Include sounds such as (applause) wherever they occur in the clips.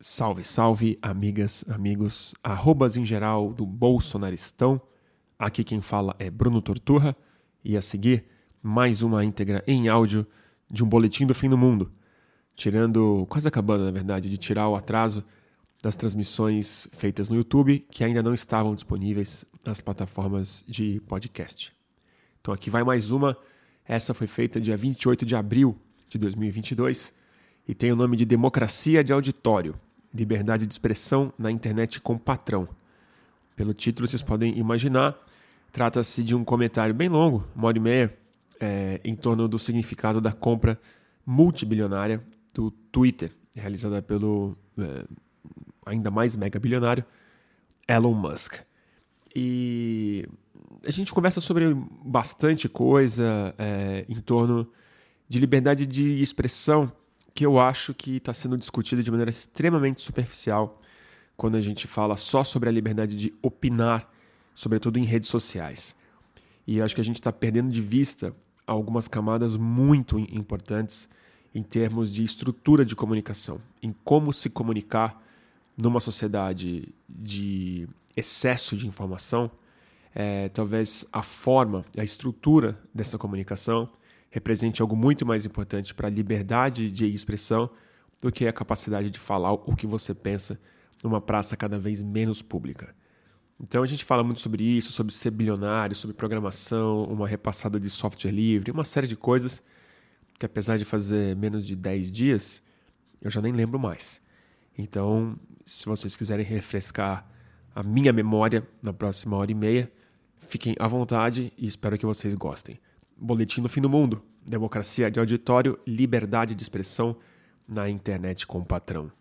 Salve, salve, amigas, amigos, arrobas em geral do Bolsonaristão. Aqui quem fala é Bruno Torturra e a seguir mais uma íntegra em áudio de um boletim do fim do mundo. Tirando, quase acabando na verdade, de tirar o atraso das transmissões feitas no YouTube que ainda não estavam disponíveis nas plataformas de podcast. Então aqui vai mais uma. Essa foi feita dia 28 de abril de 2022 e tem o nome de Democracia de Auditório Liberdade de Expressão na Internet com Patrão. Pelo título, vocês podem imaginar, trata-se de um comentário bem longo, uma hora e meia, é, em torno do significado da compra multibilionária do Twitter, realizada pelo é, ainda mais mega bilionário Elon Musk. E a gente conversa sobre bastante coisa é, em torno de liberdade de expressão que eu acho que está sendo discutida de maneira extremamente superficial quando a gente fala só sobre a liberdade de opinar, sobretudo em redes sociais. E acho que a gente está perdendo de vista algumas camadas muito importantes em termos de estrutura de comunicação, em como se comunicar numa sociedade de excesso de informação. É, talvez a forma, a estrutura dessa comunicação represente algo muito mais importante para a liberdade de expressão do que a capacidade de falar o que você pensa numa praça cada vez menos pública. Então a gente fala muito sobre isso, sobre ser bilionário, sobre programação, uma repassada de software livre, uma série de coisas que apesar de fazer menos de 10 dias, eu já nem lembro mais. Então, se vocês quiserem refrescar a minha memória na próxima hora e meia, fiquem à vontade e espero que vocês gostem. Boletim do Fim do Mundo. Democracia de auditório, liberdade de expressão na internet com o patrão.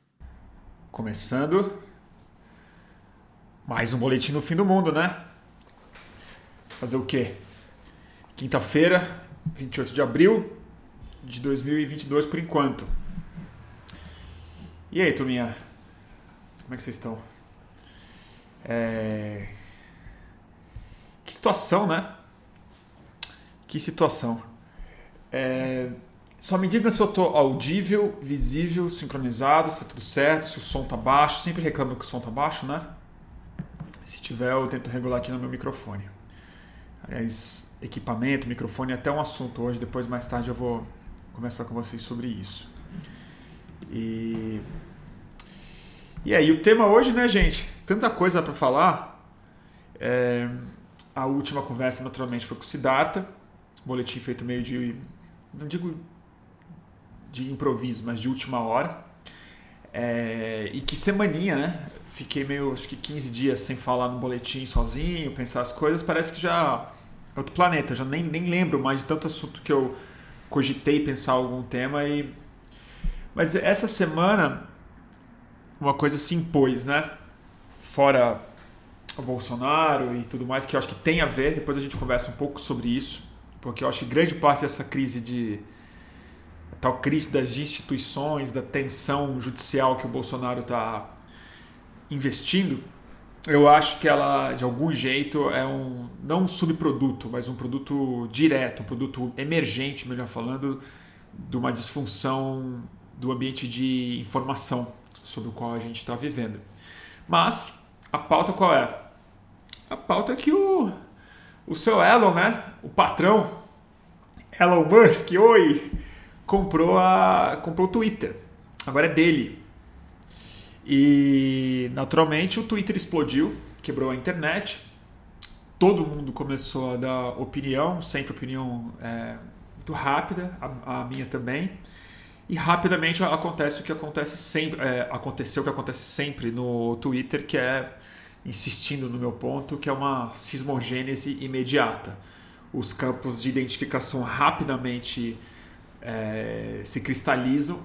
Começando mais um boletim do fim do mundo, né? Fazer o quê? Quinta-feira, 28 de abril de 2022 por enquanto. E aí, turminha? Como é que vocês estão? É... Que situação, né? Que situação. É... Só me diga se eu estou audível, visível, sincronizado, se está tudo certo, se o som está baixo. Sempre reclamo que o som está baixo, né? Se tiver, eu tento regular aqui no meu microfone. Aliás, equipamento, microfone é até um assunto hoje. Depois, mais tarde, eu vou conversar com vocês sobre isso. E, e aí, o tema hoje, né, gente? Tanta coisa para falar. É... A última conversa, naturalmente, foi com o Siddhartha boletim feito meio de. não digo de improviso, mas de última hora. É, e que semaninha, né? Fiquei meio, acho que 15 dias sem falar no boletim sozinho, pensar as coisas, parece que já é outro planeta, já nem, nem lembro mais de tanto assunto que eu cogitei pensar algum tema e. Mas essa semana uma coisa se impôs, né? Fora o Bolsonaro e tudo mais, que eu acho que tem a ver, depois a gente conversa um pouco sobre isso porque eu acho que grande parte dessa crise de tal crise das instituições, da tensão judicial que o Bolsonaro está investindo, eu acho que ela de algum jeito é um não um subproduto, mas um produto direto, um produto emergente, melhor falando, de uma disfunção do ambiente de informação sobre o qual a gente está vivendo. Mas a pauta qual é? A pauta é que o o seu Elon, né? O patrão, Elon Musk, oi, comprou, a, comprou o Twitter. Agora é dele. E naturalmente o Twitter explodiu, quebrou a internet. Todo mundo começou a dar opinião, sempre opinião é, muito rápida, a, a, minha também. E rapidamente acontece o que acontece sempre, é, aconteceu o que acontece sempre no Twitter, que é insistindo no meu ponto, que é uma sismogênese imediata. Os campos de identificação rapidamente é, se cristalizam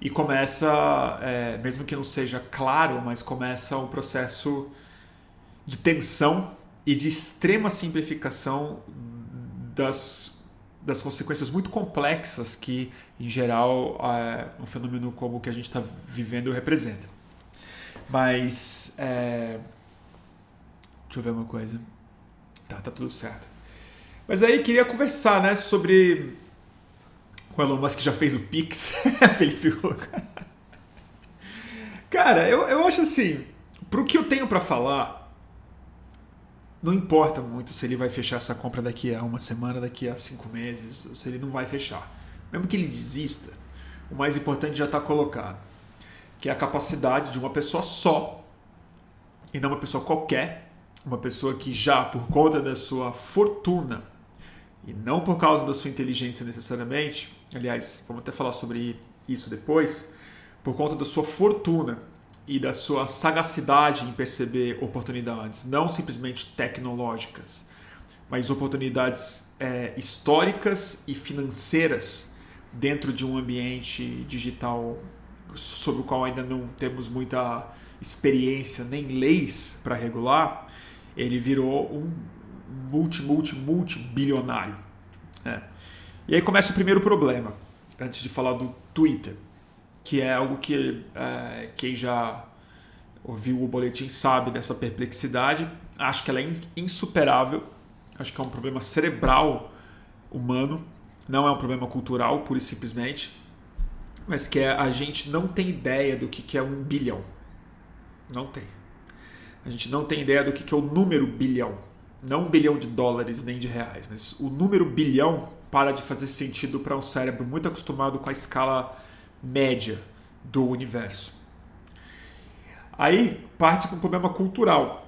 e começa, é, mesmo que não seja claro, mas começa um processo de tensão e de extrema simplificação das, das consequências muito complexas que, em geral, é, um fenômeno como o que a gente está vivendo representa. Mas é, Deixa eu ver uma coisa. Tá, tá tudo certo. Mas aí queria conversar, né, sobre o Elon Musk já fez o Pix, (laughs) Felipe Cara, eu, eu acho assim, pro que eu tenho para falar, não importa muito se ele vai fechar essa compra daqui a uma semana, daqui a cinco meses, se ele não vai fechar. Mesmo que ele desista, o mais importante já está colocado, que é a capacidade de uma pessoa só, e não uma pessoa qualquer, uma pessoa que já, por conta da sua fortuna, e não por causa da sua inteligência necessariamente, aliás, vamos até falar sobre isso depois, por conta da sua fortuna e da sua sagacidade em perceber oportunidades, não simplesmente tecnológicas, mas oportunidades é, históricas e financeiras dentro de um ambiente digital sobre o qual ainda não temos muita experiência nem leis para regular, ele virou um multi, multi, multi bilionário. É. E aí começa o primeiro problema, antes de falar do Twitter que é algo que é, quem já ouviu o boletim sabe dessa perplexidade. Acho que ela é insuperável. Acho que é um problema cerebral humano, não é um problema cultural, pura e simplesmente, mas que é, a gente não tem ideia do que, que é um bilhão. Não tem. A gente não tem ideia do que, que é o número bilhão. Não um bilhão de dólares nem de reais, mas o número bilhão para de fazer sentido para um cérebro muito acostumado com a escala média do universo. Aí parte para um problema cultural,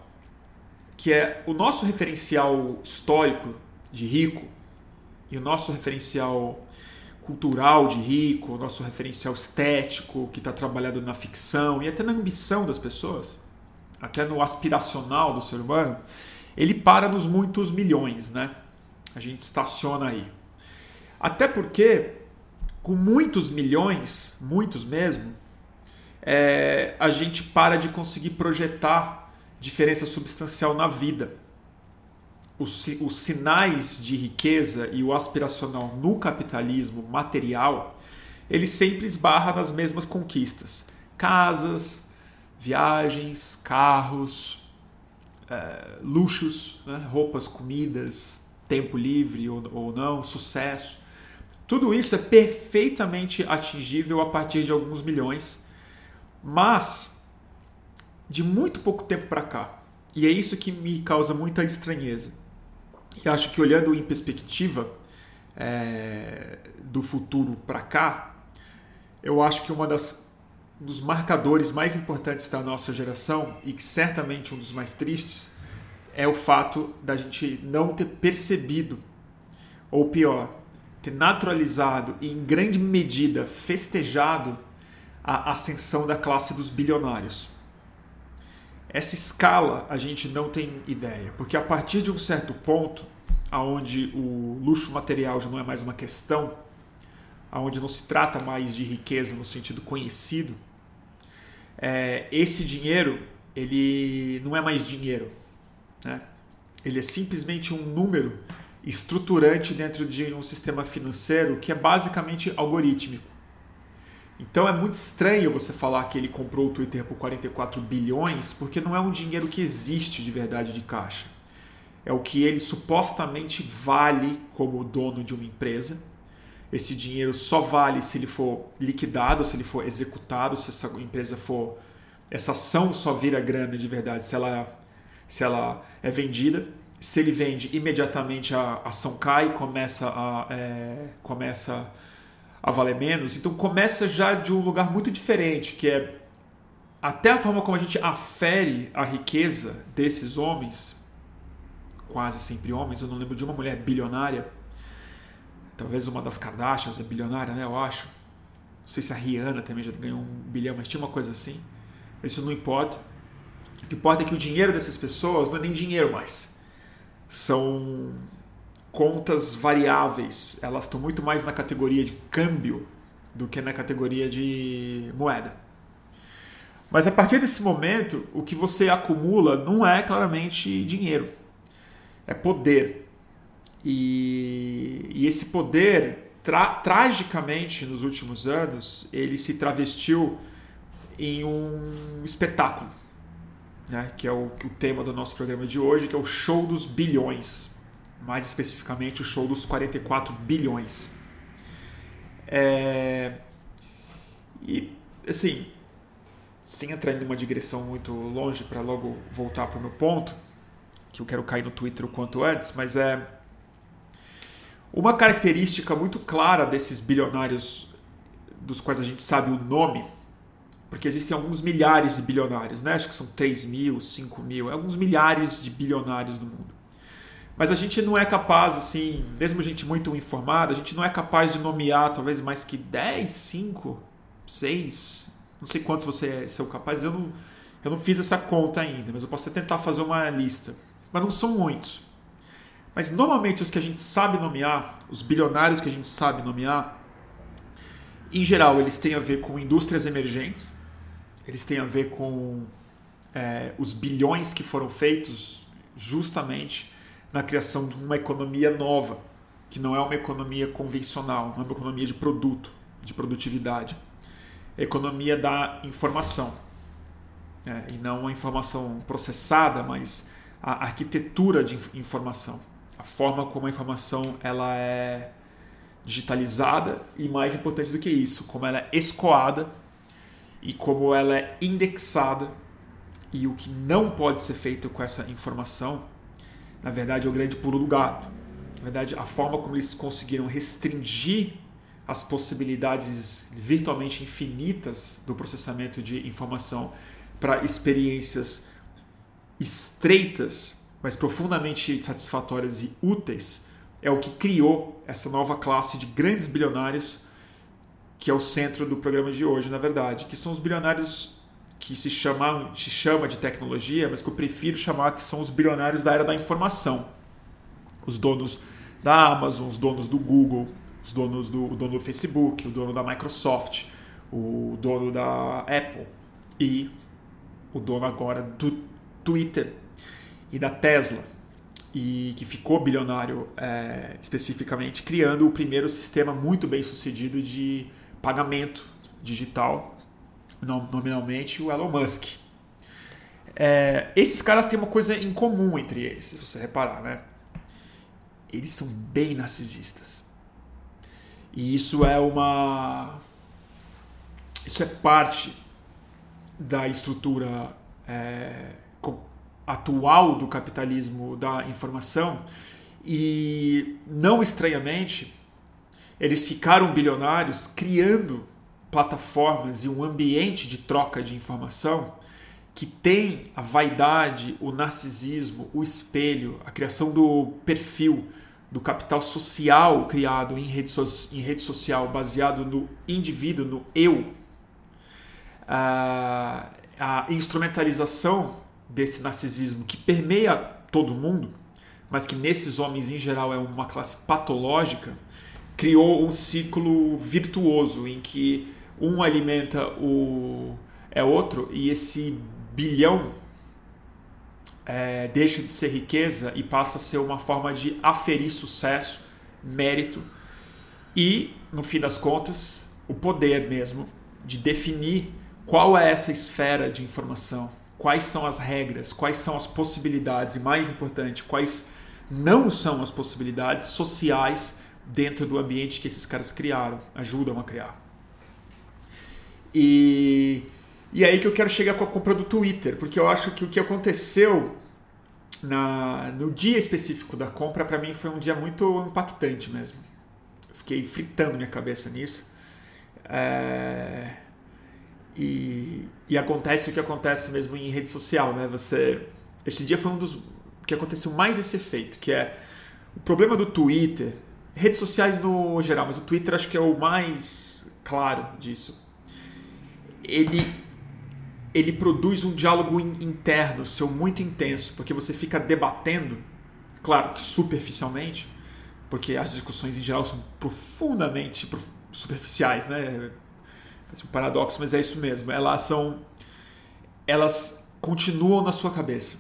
que é o nosso referencial histórico de rico e o nosso referencial cultural de rico, nosso referencial estético que está trabalhado na ficção e até na ambição das pessoas, até no aspiracional do ser humano, ele para nos muitos milhões, né? A gente estaciona aí. Até porque com muitos milhões, muitos mesmo, é, a gente para de conseguir projetar diferença substancial na vida. Os, os sinais de riqueza e o aspiracional no capitalismo material, ele sempre esbarra nas mesmas conquistas: casas, viagens, carros, é, luxos, né? roupas, comidas, tempo livre ou, ou não, sucesso. Tudo isso é perfeitamente atingível a partir de alguns milhões, mas de muito pouco tempo para cá. E é isso que me causa muita estranheza. E acho que olhando em perspectiva é, do futuro para cá, eu acho que uma das um dos marcadores mais importantes da nossa geração e que certamente um dos mais tristes é o fato da gente não ter percebido, ou pior, ter naturalizado e, em grande medida, festejado a ascensão da classe dos bilionários. Essa escala a gente não tem ideia, porque a partir de um certo ponto, aonde o luxo material já não é mais uma questão, aonde não se trata mais de riqueza no sentido conhecido, é, esse dinheiro ele não é mais dinheiro, né? ele é simplesmente um número estruturante dentro de um sistema financeiro que é basicamente algorítmico. Então é muito estranho você falar que ele comprou o Twitter por 44 bilhões, porque não é um dinheiro que existe de verdade de caixa. É o que ele supostamente vale como dono de uma empresa. Esse dinheiro só vale se ele for liquidado, se ele for executado, se essa empresa for. Essa ação só vira grana de verdade se ela, se ela é vendida se ele vende, imediatamente a ação cai, começa a, é, começa a valer menos. Então começa já de um lugar muito diferente, que é até a forma como a gente afere a riqueza desses homens, quase sempre homens, eu não lembro de uma mulher bilionária, talvez uma das Kardashians é bilionária, né? Eu acho. Não sei se a Rihanna também já ganhou um bilhão, mas tinha uma coisa assim. Isso não importa. O que importa é que o dinheiro dessas pessoas não é nem dinheiro mais são contas variáveis. Elas estão muito mais na categoria de câmbio do que na categoria de moeda. Mas a partir desse momento, o que você acumula não é claramente dinheiro, é poder. E, e esse poder, tra tragicamente, nos últimos anos, ele se travestiu em um espetáculo né, que é o, o tema do nosso programa de hoje, que é o show dos bilhões. Mais especificamente, o show dos 44 bilhões. É... E, assim, sem entrar em uma digressão muito longe para logo voltar para o meu ponto, que eu quero cair no Twitter o quanto antes, mas é uma característica muito clara desses bilionários dos quais a gente sabe o nome, porque existem alguns milhares de bilionários, né? acho que são 3 mil, 5 mil, é alguns milhares de bilionários no mundo. Mas a gente não é capaz, assim, mesmo gente muito informada, a gente não é capaz de nomear talvez mais que 10, 5, 6, não sei quantos você são capazes, eu não, eu não fiz essa conta ainda, mas eu posso tentar fazer uma lista. Mas não são muitos. Mas normalmente os que a gente sabe nomear, os bilionários que a gente sabe nomear, em geral eles têm a ver com indústrias emergentes, eles têm a ver com é, os bilhões que foram feitos justamente na criação de uma economia nova, que não é uma economia convencional, não é uma economia de produto, de produtividade. É a economia da informação. É, e não a informação processada, mas a arquitetura de informação. A forma como a informação ela é digitalizada e, mais importante do que isso, como ela é escoada e como ela é indexada e o que não pode ser feito com essa informação na verdade, é o grande pulo do gato. Na verdade, a forma como eles conseguiram restringir as possibilidades virtualmente infinitas do processamento de informação para experiências estreitas, mas profundamente satisfatórias e úteis, é o que criou essa nova classe de grandes bilionários que é o centro do programa de hoje, na verdade, que são os bilionários que se chama, se chama de tecnologia, mas que eu prefiro chamar que são os bilionários da era da informação. Os donos da Amazon, os donos do Google, os donos do, o dono do Facebook, o dono da Microsoft, o dono da Apple e o dono agora do Twitter e da Tesla e que ficou bilionário é, especificamente criando o primeiro sistema muito bem sucedido de pagamento digital nominalmente o Elon Musk. É, esses caras têm uma coisa em comum entre eles, se você reparar, né? Eles são bem narcisistas. E isso é uma. Isso é parte da estrutura é, atual do capitalismo da informação. E, não estranhamente, eles ficaram bilionários criando plataformas e um ambiente de troca de informação que tem a vaidade, o narcisismo, o espelho, a criação do perfil, do capital social criado em rede, so em rede social, baseado no indivíduo, no eu, a, a instrumentalização desse narcisismo que permeia todo mundo, mas que nesses homens em geral é uma classe patológica, criou um ciclo virtuoso em que um alimenta o é outro e esse bilhão é, deixa de ser riqueza e passa a ser uma forma de aferir sucesso, mérito e, no fim das contas, o poder mesmo de definir qual é essa esfera de informação, quais são as regras, quais são as possibilidades e, mais importante, quais não são as possibilidades sociais dentro do ambiente que esses caras criaram, ajudam a criar. E, e aí que eu quero chegar com a compra do Twitter, porque eu acho que o que aconteceu na, no dia específico da compra, para mim foi um dia muito impactante mesmo. Eu fiquei fritando minha cabeça nisso. É, e, e acontece o que acontece mesmo em rede social, né? Você, esse dia foi um dos que aconteceu mais esse efeito, que é o problema do Twitter, redes sociais no geral, mas o Twitter acho que é o mais claro disso ele ele produz um diálogo interno seu muito intenso, porque você fica debatendo, claro que superficialmente, porque as discussões em geral são profundamente superficiais, né? É um paradoxo, mas é isso mesmo. Elas são elas continuam na sua cabeça.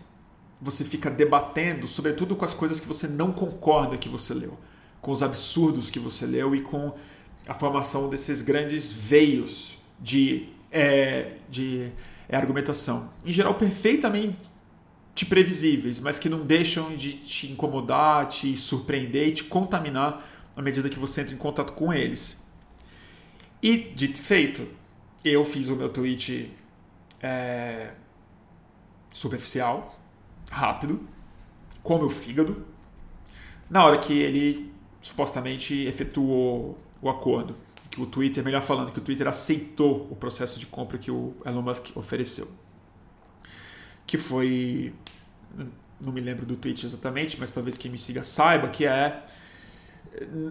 Você fica debatendo, sobretudo com as coisas que você não concorda que você leu, com os absurdos que você leu e com a formação desses grandes veios de é, de é, argumentação. Em geral, perfeitamente previsíveis, mas que não deixam de te incomodar, te surpreender e te contaminar à medida que você entra em contato com eles. E, dito feito, eu fiz o meu tweet é, superficial, rápido, como o fígado, na hora que ele supostamente efetuou o acordo. Que o Twitter, melhor falando, que o Twitter aceitou o processo de compra que o Elon Musk ofereceu. Que foi. Não me lembro do tweet exatamente, mas talvez quem me siga saiba que é.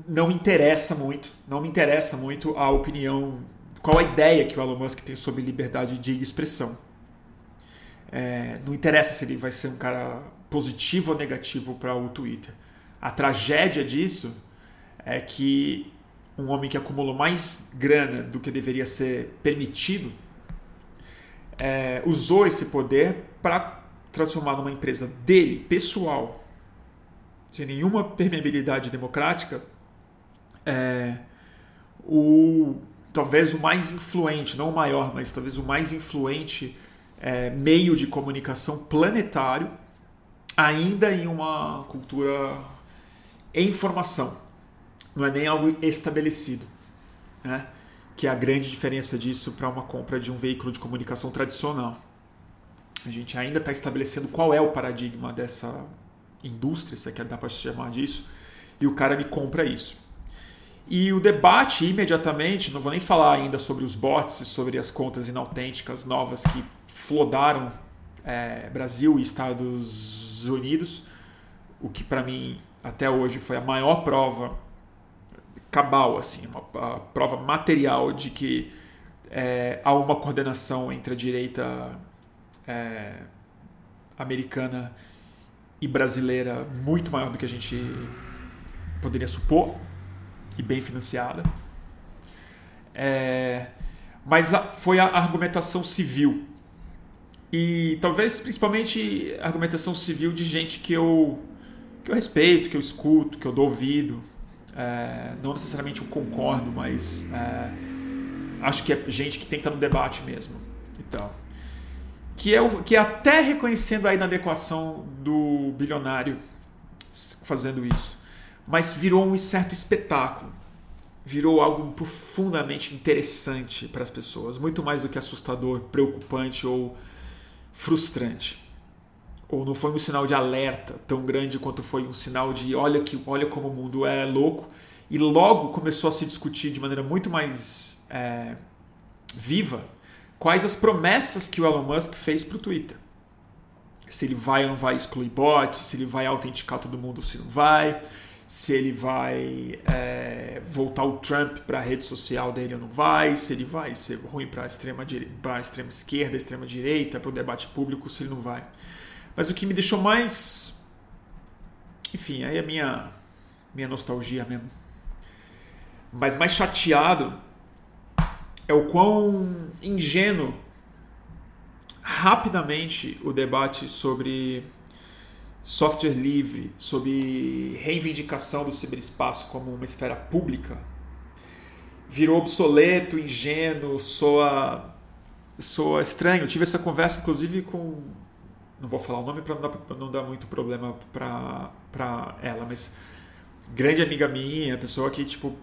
Não interessa muito, não me interessa muito a opinião, qual a ideia que o Elon Musk tem sobre liberdade de expressão. É, não interessa se ele vai ser um cara positivo ou negativo para o Twitter. A tragédia disso é que um homem que acumulou mais grana do que deveria ser permitido é, usou esse poder para transformar numa empresa dele, pessoal, sem nenhuma permeabilidade democrática, é, o talvez o mais influente, não o maior, mas talvez o mais influente é, meio de comunicação planetário, ainda em uma cultura em formação. Não é nem algo estabelecido. Né? Que é a grande diferença disso para uma compra de um veículo de comunicação tradicional. A gente ainda está estabelecendo qual é o paradigma dessa indústria, se é que dá para chamar disso, e o cara me compra isso. E o debate imediatamente, não vou nem falar ainda sobre os bots e sobre as contas inautênticas novas que flodaram é, Brasil e Estados Unidos, o que para mim até hoje foi a maior prova cabal, assim, uma, prova material de que é, há uma coordenação entre a direita é, americana e brasileira muito maior do que a gente poderia supor e bem financiada. É, mas a, foi a argumentação civil e talvez principalmente a argumentação civil de gente que eu que eu respeito, que eu escuto, que eu dou ouvido. É, não necessariamente eu concordo, mas é, acho que é gente que tem que estar no debate mesmo. Então, que é, o, que é até reconhecendo a inadequação do bilionário fazendo isso, mas virou um certo espetáculo. Virou algo profundamente interessante para as pessoas, muito mais do que assustador, preocupante ou frustrante ou não foi um sinal de alerta tão grande quanto foi um sinal de olha que olha como o mundo é louco e logo começou a se discutir de maneira muito mais é, viva quais as promessas que o Elon Musk fez para o Twitter se ele vai ou não vai excluir bots se ele vai autenticar todo mundo se não vai se ele vai é, voltar o Trump para a rede social dele ou não vai, se ele vai ser ruim para a extrema, extrema esquerda, extrema direita, para o debate público, se ele não vai. Mas o que me deixou mais. Enfim, aí é minha, minha nostalgia mesmo. Mas mais chateado é o quão ingênuo rapidamente o debate sobre software livre, sobre reivindicação do ciberespaço como uma esfera pública, virou obsoleto, ingênuo, soa, soa estranho. Eu tive essa conversa, inclusive, com não vou falar o nome para não, não, dar muito problema para ela, mas grande amiga minha, pessoa que tipo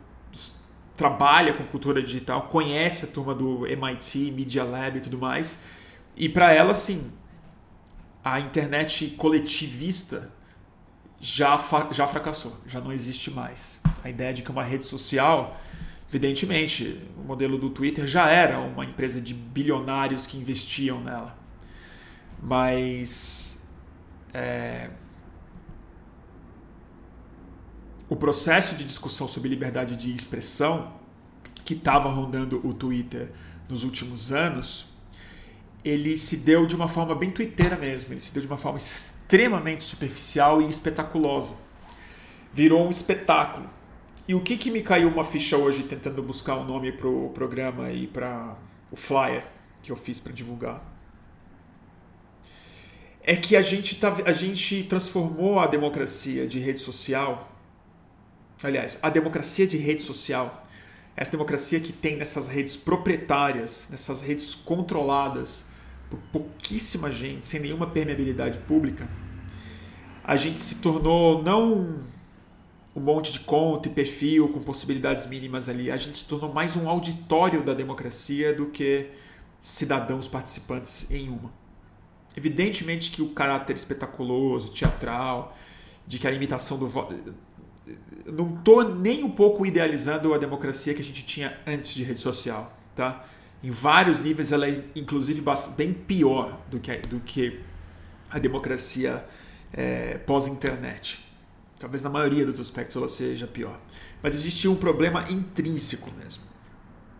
trabalha com cultura digital, conhece a turma do MIT, Media Lab e tudo mais, e para ela sim, a internet coletivista já já fracassou, já não existe mais. A ideia de que uma rede social Evidentemente, o modelo do Twitter já era uma empresa de bilionários que investiam nela mas é, o processo de discussão sobre liberdade de expressão que estava rondando o Twitter nos últimos anos, ele se deu de uma forma bem twitteira mesmo, ele se deu de uma forma extremamente superficial e espetaculosa. Virou um espetáculo. E o que, que me caiu uma ficha hoje tentando buscar um nome para o programa e para o flyer que eu fiz para divulgar? É que a gente, tá, a gente transformou a democracia de rede social, aliás, a democracia de rede social, essa democracia que tem nessas redes proprietárias, nessas redes controladas por pouquíssima gente, sem nenhuma permeabilidade pública, a gente se tornou não um monte de conta e perfil com possibilidades mínimas ali, a gente se tornou mais um auditório da democracia do que cidadãos participantes em uma. Evidentemente que o caráter espetaculoso, teatral, de que a limitação do voto. Não estou nem um pouco idealizando a democracia que a gente tinha antes de rede social. Tá? Em vários níveis, ela é inclusive bem pior do que, do que a democracia é, pós-internet. Talvez na maioria dos aspectos ela seja pior. Mas existia um problema intrínseco mesmo,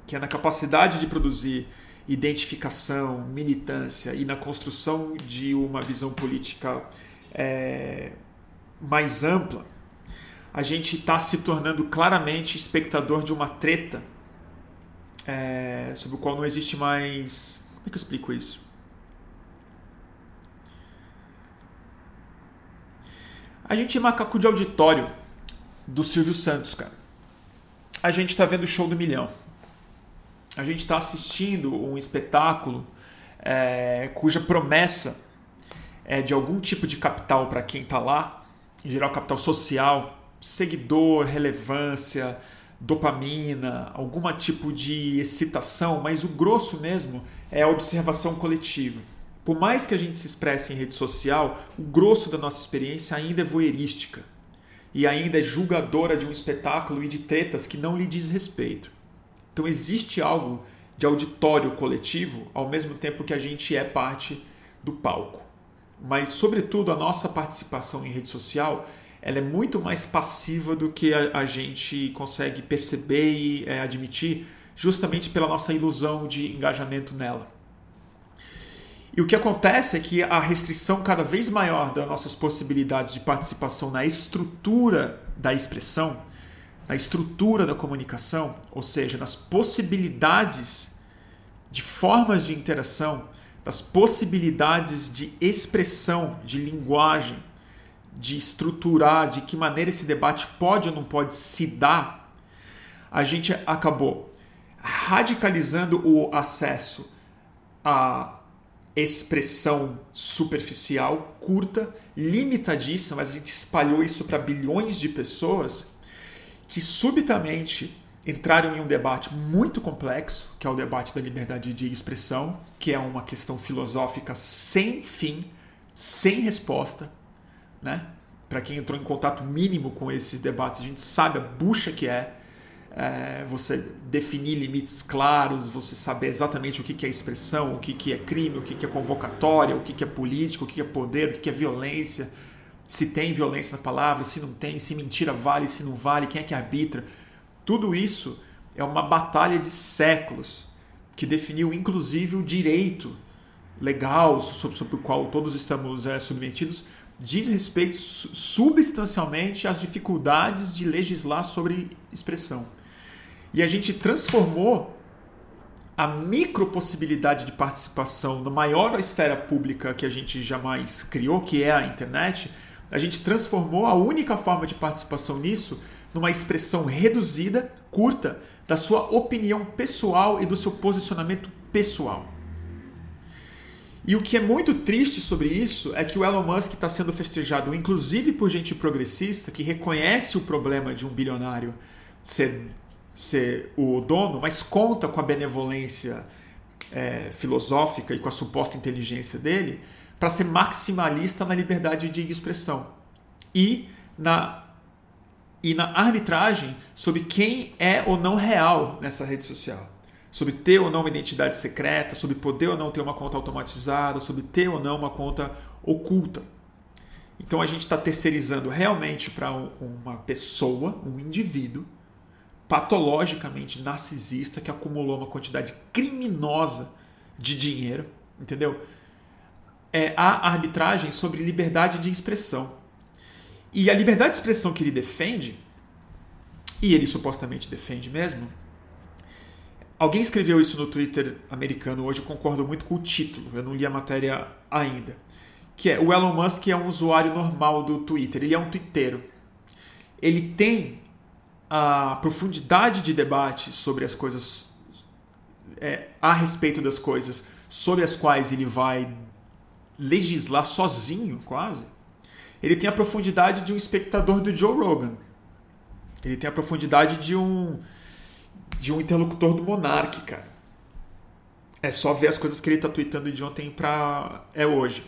que é na capacidade de produzir identificação, militância e na construção de uma visão política é, mais ampla, a gente está se tornando claramente espectador de uma treta é, sobre o qual não existe mais. Como é que eu explico isso? A gente é macaco de auditório do Silvio Santos, cara. A gente está vendo o show do milhão. A gente está assistindo um espetáculo é, cuja promessa é de algum tipo de capital para quem está lá, em geral capital social, seguidor, relevância, dopamina, algum tipo de excitação, mas o grosso mesmo é a observação coletiva. Por mais que a gente se expresse em rede social, o grosso da nossa experiência ainda é voyeurística e ainda é julgadora de um espetáculo e de tretas que não lhe diz respeito. Então existe algo de auditório coletivo ao mesmo tempo que a gente é parte do palco. Mas, sobretudo, a nossa participação em rede social ela é muito mais passiva do que a, a gente consegue perceber e é, admitir, justamente pela nossa ilusão de engajamento nela. E o que acontece é que a restrição cada vez maior das nossas possibilidades de participação na estrutura da expressão, na estrutura da comunicação, ou seja, nas possibilidades de formas de interação, das possibilidades de expressão, de linguagem, de estruturar, de que maneira esse debate pode ou não pode se dar, a gente acabou radicalizando o acesso a expressão superficial, curta, limitadíssima, mas a gente espalhou isso para bilhões de pessoas que subitamente entraram em um debate muito complexo, que é o debate da liberdade de expressão, que é uma questão filosófica sem fim, sem resposta, né? Para quem entrou em contato mínimo com esses debates, a gente sabe a bucha que é é, você definir limites claros, você saber exatamente o que é expressão, o que é crime, o que é convocatória, o que é político, o que é poder, o que é violência, se tem violência na palavra, se não tem, se mentira vale, se não vale, quem é que arbitra. Tudo isso é uma batalha de séculos que definiu inclusive o direito legal sobre, sobre o qual todos estamos é, submetidos, diz respeito substancialmente às dificuldades de legislar sobre expressão. E a gente transformou a micro possibilidade de participação na maior esfera pública que a gente jamais criou, que é a internet, a gente transformou a única forma de participação nisso numa expressão reduzida, curta, da sua opinião pessoal e do seu posicionamento pessoal. E o que é muito triste sobre isso é que o Elon Musk está sendo festejado, inclusive por gente progressista que reconhece o problema de um bilionário ser ser o dono, mas conta com a benevolência é, filosófica e com a suposta inteligência dele para ser maximalista na liberdade de expressão e na e na arbitragem sobre quem é ou não real nessa rede social. Sobre ter ou não uma identidade secreta, sobre poder ou não ter uma conta automatizada, sobre ter ou não uma conta oculta. Então a gente está terceirizando realmente para um, uma pessoa, um indivíduo, patologicamente narcisista que acumulou uma quantidade criminosa de dinheiro, entendeu? É a arbitragem sobre liberdade de expressão. E a liberdade de expressão que ele defende, e ele supostamente defende mesmo, alguém escreveu isso no Twitter americano hoje, eu concordo muito com o título, eu não li a matéria ainda. Que é o Elon Musk é um usuário normal do Twitter, ele é um twitteiro. Ele tem a profundidade de debate sobre as coisas, é, a respeito das coisas sobre as quais ele vai legislar sozinho, quase, ele tem a profundidade de um espectador do Joe Rogan. Ele tem a profundidade de um de um interlocutor do Monark, cara. É só ver as coisas que ele está tweetando de ontem para é hoje.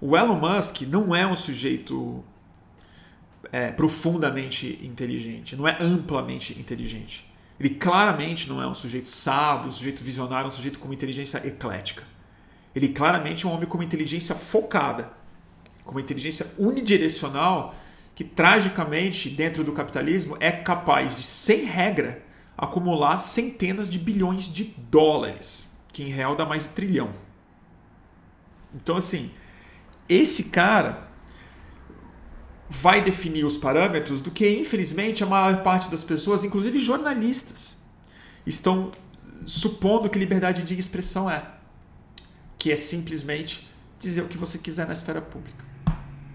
O Elon Musk não é um sujeito é, profundamente inteligente, não é amplamente inteligente. Ele claramente não é um sujeito sábio, um sujeito visionário, um sujeito com uma inteligência eclética. Ele claramente é um homem com uma inteligência focada, com uma inteligência unidirecional que tragicamente, dentro do capitalismo, é capaz de, sem regra, acumular centenas de bilhões de dólares, que em real dá mais de trilhão. Então, assim, esse cara vai definir os parâmetros do que, infelizmente, a maior parte das pessoas, inclusive jornalistas, estão supondo que liberdade de expressão é. Que é simplesmente dizer o que você quiser na esfera pública.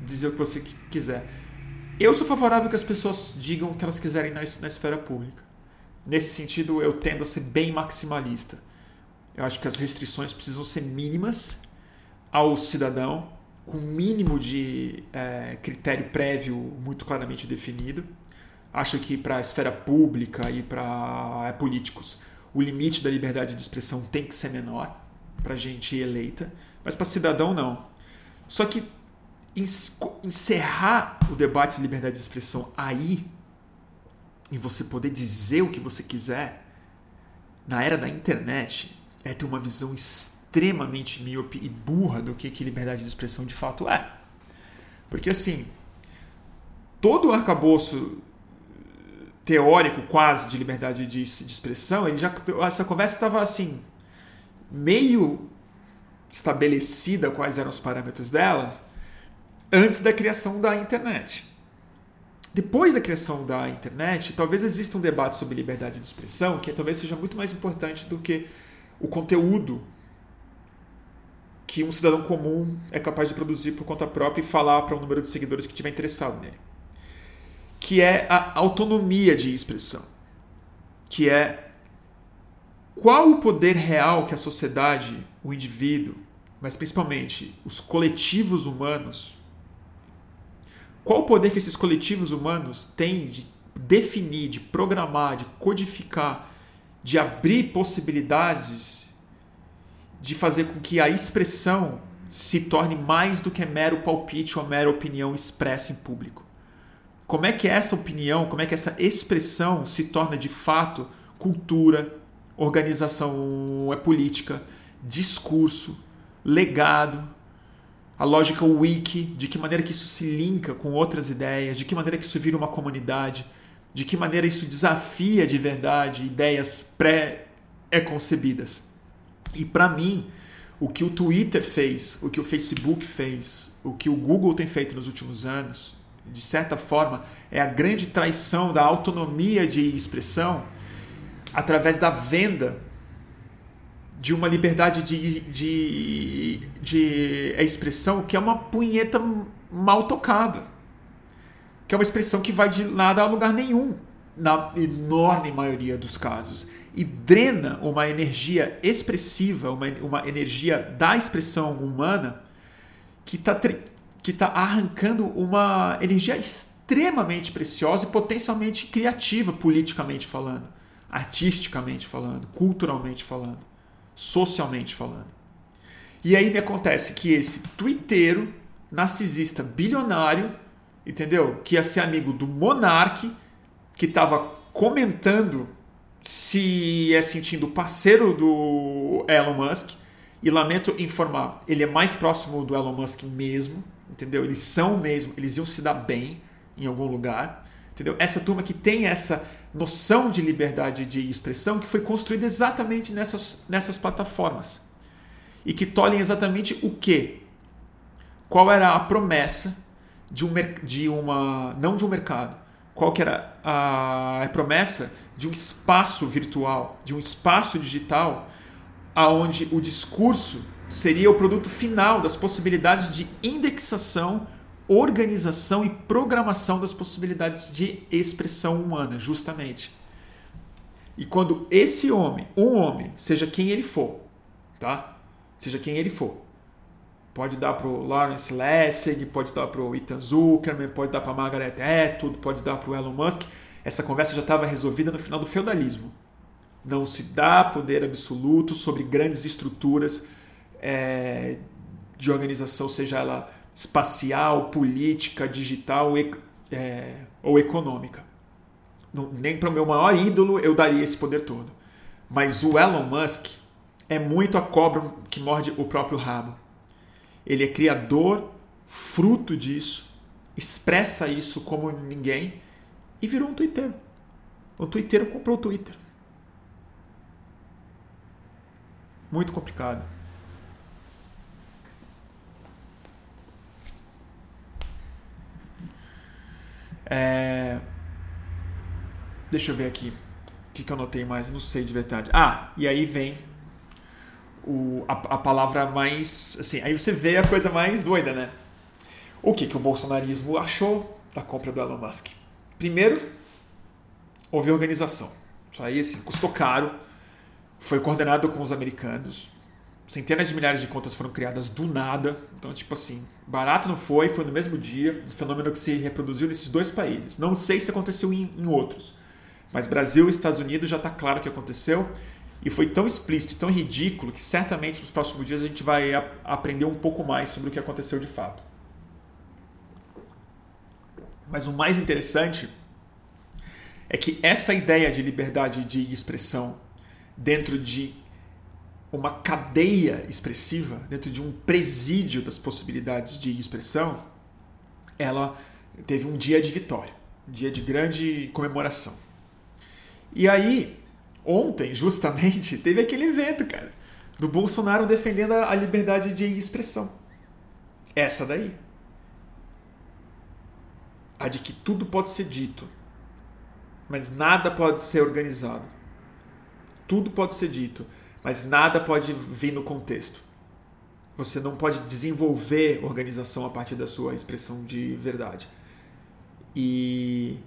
Dizer o que você quiser. Eu sou favorável que as pessoas digam o que elas quiserem na, na esfera pública. Nesse sentido, eu tendo a ser bem maximalista. Eu acho que as restrições precisam ser mínimas ao cidadão com mínimo de é, critério prévio muito claramente definido. Acho que para a esfera pública e para é, políticos, o limite da liberdade de expressão tem que ser menor para gente eleita, mas para cidadão não. Só que encerrar o debate de liberdade de expressão aí, e você poder dizer o que você quiser, na era da internet, é ter uma visão extremamente míope e burra do que, que liberdade de expressão de fato é. Porque assim, todo o arcabouço teórico quase de liberdade de, de expressão, ele já, essa conversa estava assim, meio estabelecida quais eram os parâmetros delas antes da criação da internet. Depois da criação da internet, talvez exista um debate sobre liberdade de expressão que talvez seja muito mais importante do que o conteúdo que um cidadão comum é capaz de produzir por conta própria e falar para um número de seguidores que estiver interessado nele. Que é a autonomia de expressão. Que é qual o poder real que a sociedade, o indivíduo, mas principalmente os coletivos humanos, qual o poder que esses coletivos humanos têm de definir, de programar, de codificar, de abrir possibilidades de fazer com que a expressão se torne mais do que mero palpite ou mera opinião expressa em público. Como é que essa opinião, como é que essa expressão se torna de fato cultura, organização é política, discurso, legado, a lógica wiki, de que maneira que isso se linka com outras ideias, de que maneira que isso vira uma comunidade, de que maneira isso desafia de verdade ideias pré-concebidas. E para mim, o que o Twitter fez, o que o Facebook fez, o que o Google tem feito nos últimos anos, de certa forma, é a grande traição da autonomia de expressão através da venda de uma liberdade de, de, de expressão que é uma punheta mal tocada. Que é uma expressão que vai de nada a lugar nenhum, na enorme maioria dos casos e drena uma energia expressiva, uma, uma energia da expressão humana que está que tá arrancando uma energia extremamente preciosa e potencialmente criativa, politicamente falando, artisticamente falando, culturalmente falando, socialmente falando. E aí me acontece que esse twitteiro, narcisista, bilionário, entendeu? Que ia ser amigo do monarque, que estava comentando se é sentindo parceiro do Elon Musk. E lamento informar, ele é mais próximo do Elon Musk mesmo, entendeu? Eles são mesmo, eles iam se dar bem em algum lugar, entendeu? Essa turma que tem essa noção de liberdade de expressão que foi construída exatamente nessas, nessas plataformas. E que tolhem exatamente o quê? Qual era a promessa de, um, de uma. não de um mercado, qual que era a, a promessa de um espaço virtual, de um espaço digital, aonde o discurso seria o produto final das possibilidades de indexação, organização e programação das possibilidades de expressão humana, justamente. E quando esse homem, um homem, seja quem ele for, tá? Seja quem ele for, pode dar para o Lawrence Lessig, pode dar para o Ethan Zuckerman, pode dar para Margaret Atwood, pode dar para o Elon Musk, essa conversa já estava resolvida no final do feudalismo. Não se dá poder absoluto sobre grandes estruturas é, de organização, seja ela espacial, política, digital é, ou econômica. nem para o meu maior ídolo eu daria esse poder todo. Mas o Elon Musk é muito a cobra que morde o próprio rabo. Ele é criador, fruto disso, expressa isso como ninguém e virou um Twitter. O Twitter comprou o Twitter. Muito complicado. É... Deixa eu ver aqui. O que, que eu notei mais? Não sei de verdade. Ah, e aí vem o, a, a, palavra mais. Assim, aí você vê a coisa mais doida, né? O que, que o bolsonarismo achou da compra do Elon Musk? Primeiro, houve organização. Isso aí assim, custou caro, foi coordenado com os americanos. Centenas de milhares de contas foram criadas do nada. Então, tipo assim, barato não foi, foi no mesmo dia. Um fenômeno que se reproduziu nesses dois países. Não sei se aconteceu em, em outros. Mas Brasil e Estados Unidos já está claro que aconteceu. E foi tão explícito tão ridículo que certamente nos próximos dias a gente vai aprender um pouco mais sobre o que aconteceu de fato. Mas o mais interessante é que essa ideia de liberdade de expressão dentro de uma cadeia expressiva, dentro de um presídio das possibilidades de expressão, ela teve um dia de vitória, um dia de grande comemoração. E aí, ontem, justamente, (laughs) teve aquele evento, cara, do Bolsonaro defendendo a liberdade de expressão. Essa daí a de que tudo pode ser dito, mas nada pode ser organizado. Tudo pode ser dito, mas nada pode vir no contexto. Você não pode desenvolver organização a partir da sua expressão de verdade. E,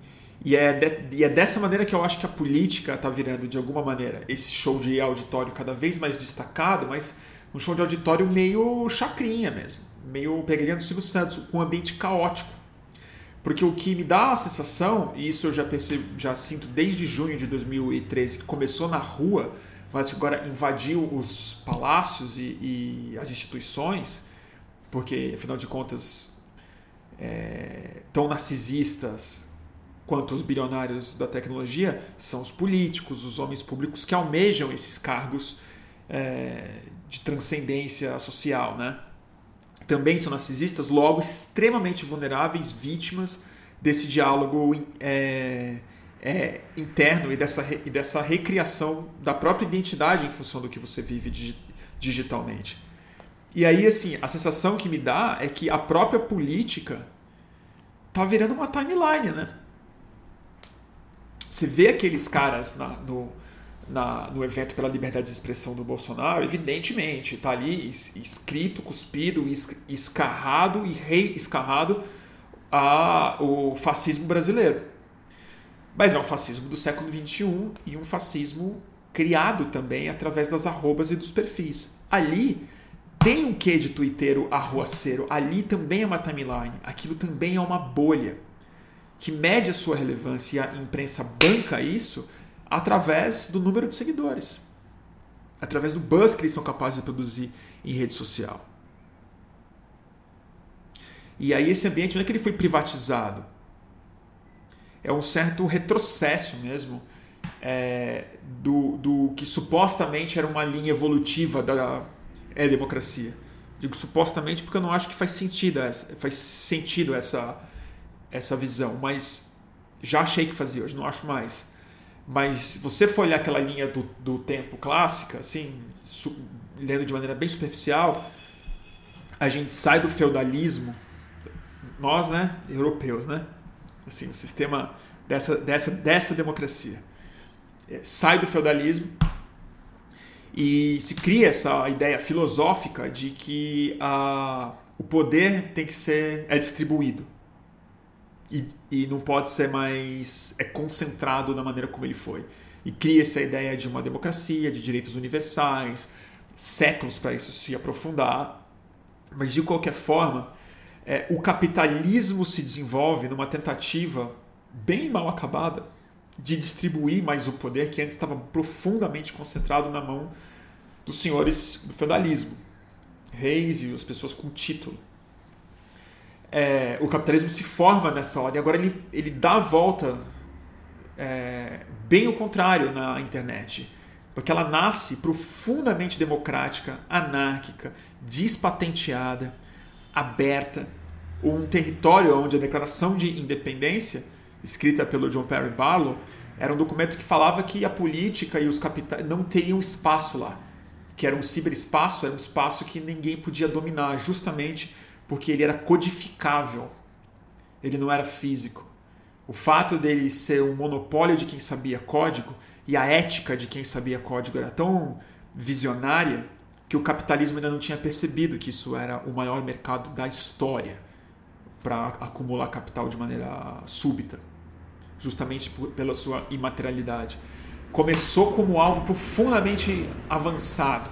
e, é, de, e é dessa maneira que eu acho que a política está virando, de alguma maneira, esse show de auditório cada vez mais destacado, mas um show de auditório meio chacrinha mesmo. Meio pegadinha do Silvio Santos, com um ambiente caótico porque o que me dá a sensação, e isso eu já percebo, já sinto desde junho de 2013, que começou na rua, que agora invadiu os palácios e, e as instituições, porque afinal de contas, é, tão narcisistas quanto os bilionários da tecnologia são os políticos, os homens públicos que almejam esses cargos é, de transcendência social, né? também são narcisistas, logo extremamente vulneráveis, vítimas desse diálogo é, é, interno e dessa, e dessa recriação da própria identidade em função do que você vive digitalmente. E aí, assim, a sensação que me dá é que a própria política tá virando uma timeline, né? Você vê aqueles caras na, no, na, no evento pela liberdade de expressão do Bolsonaro, evidentemente, está ali escrito, cuspido, escarrado e reescarrado a, o fascismo brasileiro. Mas é um fascismo do século XXI e um fascismo criado também através das arrobas e dos perfis. Ali tem um quê de twitteiro arruaceiro, ali também é uma timeline, aquilo também é uma bolha que mede a sua relevância e a imprensa banca isso através do número de seguidores, através do buzz que eles são capazes de produzir em rede social. E aí esse ambiente não é que ele foi privatizado, é um certo retrocesso mesmo é, do, do que supostamente era uma linha evolutiva da é, democracia. Digo supostamente porque eu não acho que faz sentido essa, faz sentido essa, essa visão, mas já achei que fazia, hoje não acho mais. Mas se você for olhar aquela linha do, do tempo clássica, assim, su, lendo de maneira bem superficial, a gente sai do feudalismo, nós, né, europeus, né, assim, o sistema dessa, dessa, dessa democracia, é, sai do feudalismo e se cria essa ideia filosófica de que a, o poder tem que ser é distribuído e, e não pode ser mais é concentrado na maneira como ele foi. E cria essa ideia de uma democracia, de direitos universais, séculos para isso se aprofundar. Mas de qualquer forma, é, o capitalismo se desenvolve numa tentativa bem mal acabada de distribuir mais o poder que antes estava profundamente concentrado na mão dos senhores do feudalismo, reis e as pessoas com título. É, o capitalismo se forma nessa hora e agora ele, ele dá a volta é, bem o contrário na internet. Porque ela nasce profundamente democrática, anárquica, despatenteada, aberta, um território onde a Declaração de Independência, escrita pelo John Perry Barlow, era um documento que falava que a política e os capitais não teriam espaço lá, que era um ciberespaço, era um espaço que ninguém podia dominar, justamente porque ele era codificável, ele não era físico. O fato dele ser um monopólio de quem sabia código e a ética de quem sabia código era tão visionária que o capitalismo ainda não tinha percebido que isso era o maior mercado da história para acumular capital de maneira súbita, justamente por, pela sua imaterialidade. Começou como algo profundamente avançado,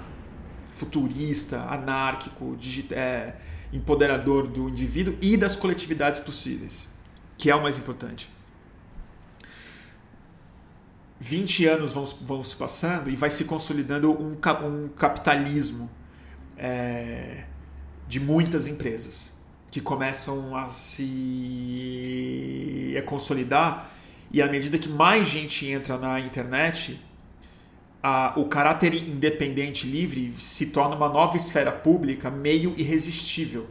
futurista, anárquico, é, empoderador do indivíduo e das coletividades possíveis, que é o mais importante. 20 anos vão, vão se passando e vai se consolidando um, um capitalismo é, de muitas empresas que começam a se a consolidar e à medida que mais gente entra na internet, a, o caráter independente livre se torna uma nova esfera pública meio irresistível,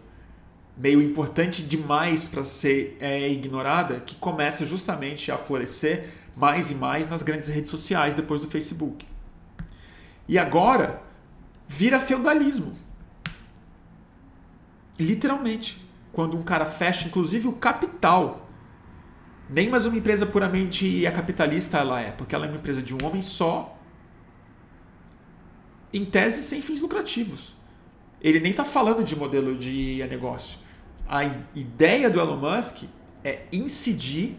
meio importante demais para ser é, ignorada, que começa justamente a florescer mais e mais nas grandes redes sociais depois do Facebook. E agora vira feudalismo. Literalmente. Quando um cara fecha, inclusive o capital. Nem mais uma empresa puramente é capitalista ela é, porque ela é uma empresa de um homem só, em tese sem fins lucrativos. Ele nem está falando de modelo de negócio. A ideia do Elon Musk é incidir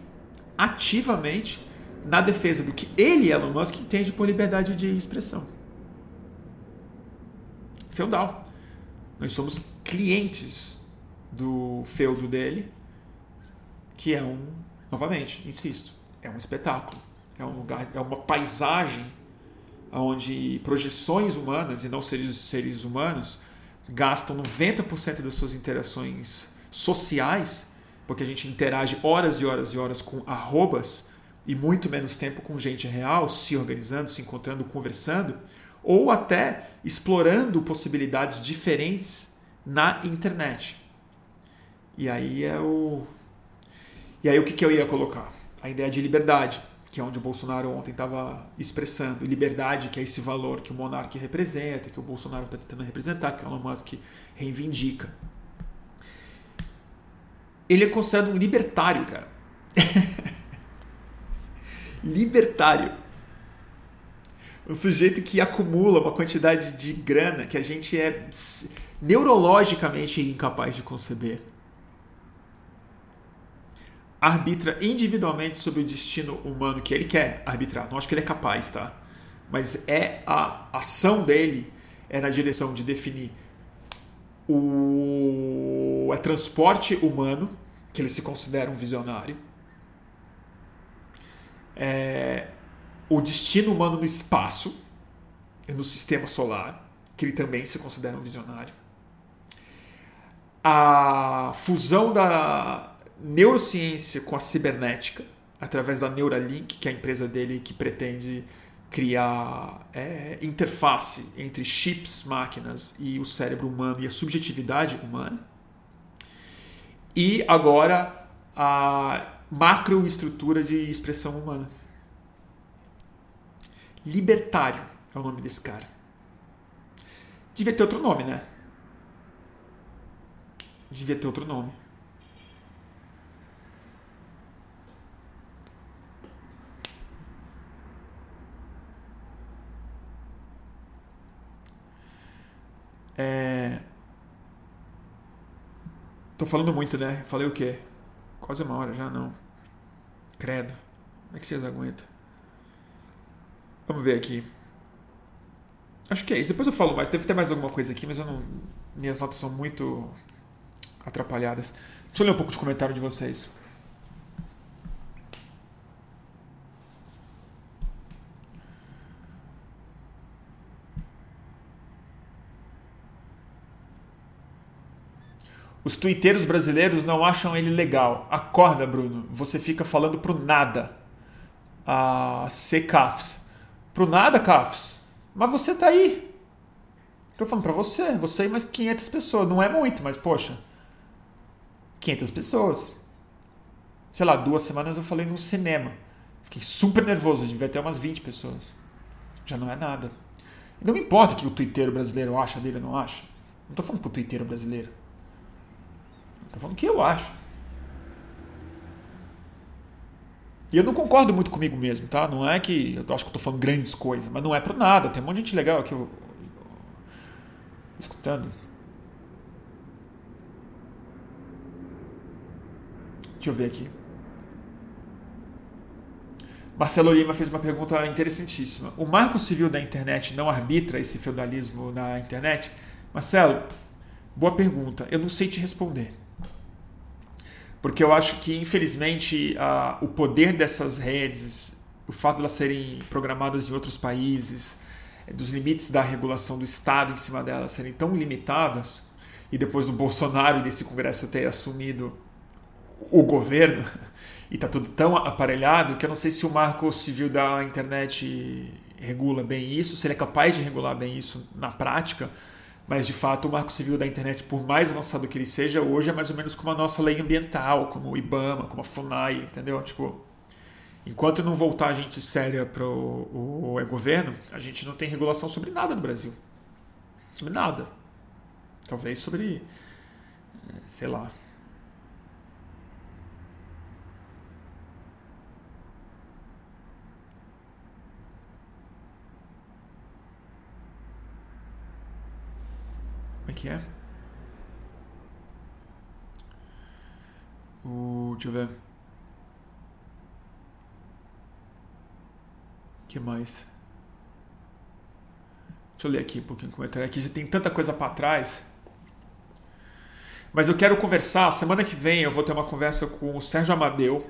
ativamente na defesa do que ele, Elon Musk, entende por liberdade de expressão. Feudal. Nós somos clientes do feudo dele, que é um, novamente, insisto, é um espetáculo. É um lugar, é uma paisagem onde projeções humanas e não seres, seres humanos gastam 90% das suas interações sociais, porque a gente interage horas e horas e horas com arrobas e muito menos tempo com gente real, se organizando, se encontrando, conversando, ou até explorando possibilidades diferentes na internet. E aí é o. E aí o que, que eu ia colocar? A ideia de liberdade, que é onde o Bolsonaro ontem estava expressando. Liberdade, que é esse valor que o monarca representa, que o Bolsonaro está tentando representar, que o Elon Musk reivindica. Ele é considerado um libertário, cara. (laughs) libertário. Um sujeito que acumula uma quantidade de grana que a gente é neurologicamente incapaz de conceber. Arbitra individualmente sobre o destino humano que ele quer arbitrar. Não acho que ele é capaz, tá? Mas é a ação dele é na direção de definir o é transporte humano, que ele se considera um visionário é, o destino humano no espaço, no sistema solar, que ele também se considera um visionário. A fusão da neurociência com a cibernética, através da Neuralink, que é a empresa dele que pretende criar é, interface entre chips, máquinas e o cérebro humano e a subjetividade humana. E agora a macroestrutura de expressão humana. Libertário é o nome desse cara. Devia ter outro nome, né? Devia ter outro nome. É... Tô falando muito, né? Falei o quê? Quase uma hora já, não. Credo. Como é que vocês aguentam? Vamos ver aqui. Acho que é isso. Depois eu falo mais. Deve ter mais alguma coisa aqui, mas eu não. Minhas notas são muito atrapalhadas. Deixa eu ler um pouco de comentário de vocês. Os twitteiros brasileiros não acham ele legal. Acorda, Bruno. Você fica falando pro nada. A C. Cafs. Pro nada, Cafs. Mas você tá aí. Tô falando pra você. Você e mais 500 pessoas. Não é muito, mas poxa. 500 pessoas. Sei lá, duas semanas eu falei no cinema. Fiquei super nervoso. Devia ter umas 20 pessoas. Já não é nada. Não me importa o que o twitteiro brasileiro acha dele ou não acha. Não tô falando pro twitteiro brasileiro. Tô falando o que eu acho. E eu não concordo muito comigo mesmo, tá? Não é que eu acho que eu falando grandes coisas, mas não é por nada. Tem um monte de gente legal aqui eu, escutando. Deixa eu ver aqui. Marcelo Lima fez uma pergunta interessantíssima. O marco civil da internet não arbitra esse feudalismo na internet? Marcelo, boa pergunta. Eu não sei te responder porque eu acho que, infelizmente, a, o poder dessas redes, o fato de elas serem programadas em outros países, é, dos limites da regulação do Estado em cima delas serem tão limitados, e depois do Bolsonaro e desse Congresso ter assumido o governo, (laughs) e está tudo tão aparelhado que eu não sei se o marco civil da internet regula bem isso, se ele é capaz de regular bem isso na prática, mas de fato o marco civil da internet, por mais avançado que ele seja, hoje é mais ou menos como a nossa lei ambiental, como o IBAMA, como a FUNAI, entendeu? Tipo, enquanto não voltar a gente séria para o, o governo, a gente não tem regulação sobre nada no Brasil. Sobre nada. Talvez sobre, eh, sei lá, é que é? O, deixa eu ver. que mais? Deixa eu ler aqui um pouquinho o comentário. Aqui já tem tanta coisa para trás. Mas eu quero conversar. Semana que vem eu vou ter uma conversa com o Sérgio Amadeu,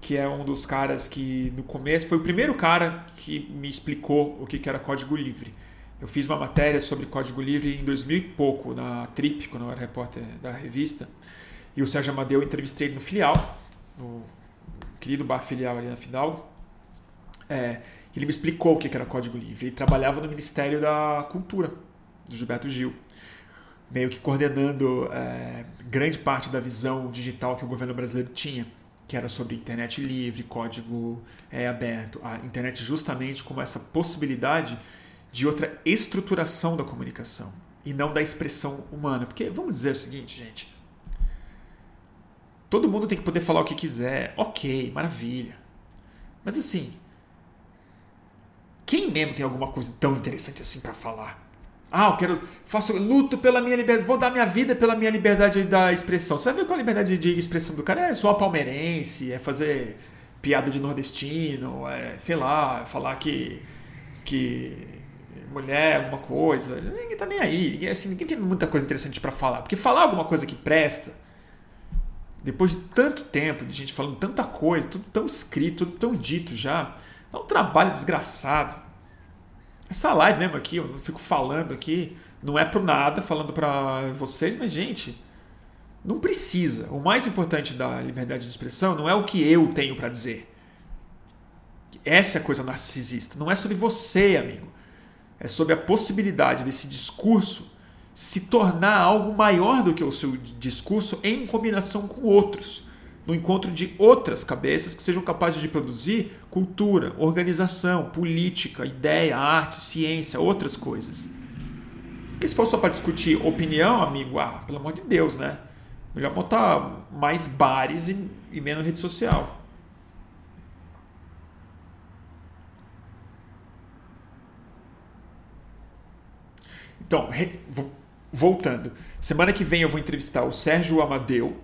que é um dos caras que no começo foi o primeiro cara que me explicou o que era código livre. Eu fiz uma matéria sobre código livre em 2000 e pouco, na Trip, quando eu era repórter da revista. E o Sérgio Amadeu eu entrevistei no filial, no querido bar filial ali na Fidalgo. É, ele me explicou o que era código livre. Ele trabalhava no Ministério da Cultura, do Gilberto Gil, meio que coordenando é, grande parte da visão digital que o governo brasileiro tinha, que era sobre internet livre, código é, aberto. A internet justamente como essa possibilidade de outra estruturação da comunicação e não da expressão humana. Porque vamos dizer o seguinte, gente. Todo mundo tem que poder falar o que quiser. Ok, maravilha. Mas assim, quem mesmo tem alguma coisa tão interessante assim para falar? Ah, eu quero. Faço luto pela minha liberdade. Vou dar minha vida pela minha liberdade da expressão. Você vai ver qual a liberdade de expressão do cara é só palmeirense, é fazer piada de nordestino, é, sei lá, falar que. que mulher, alguma coisa. Ninguém tá nem aí. Ninguém, assim, ninguém tem muita coisa interessante para falar. Porque falar alguma coisa que presta, depois de tanto tempo, de gente falando tanta coisa, tudo tão escrito, tudo tão dito já, dá um trabalho desgraçado. Essa live mesmo aqui, eu não fico falando aqui, não é pro nada falando para vocês, mas gente, não precisa. O mais importante da liberdade de expressão não é o que eu tenho para dizer. Essa é a coisa narcisista. Não é sobre você, amigo é sobre a possibilidade desse discurso se tornar algo maior do que o seu discurso em combinação com outros, no encontro de outras cabeças que sejam capazes de produzir cultura, organização, política, ideia, arte, ciência, outras coisas. Porque se for só para discutir opinião, amigo, ah, pelo amor de Deus, né? Melhor botar mais bares e, e menos rede social. Então, voltando. Semana que vem eu vou entrevistar o Sérgio Amadeu,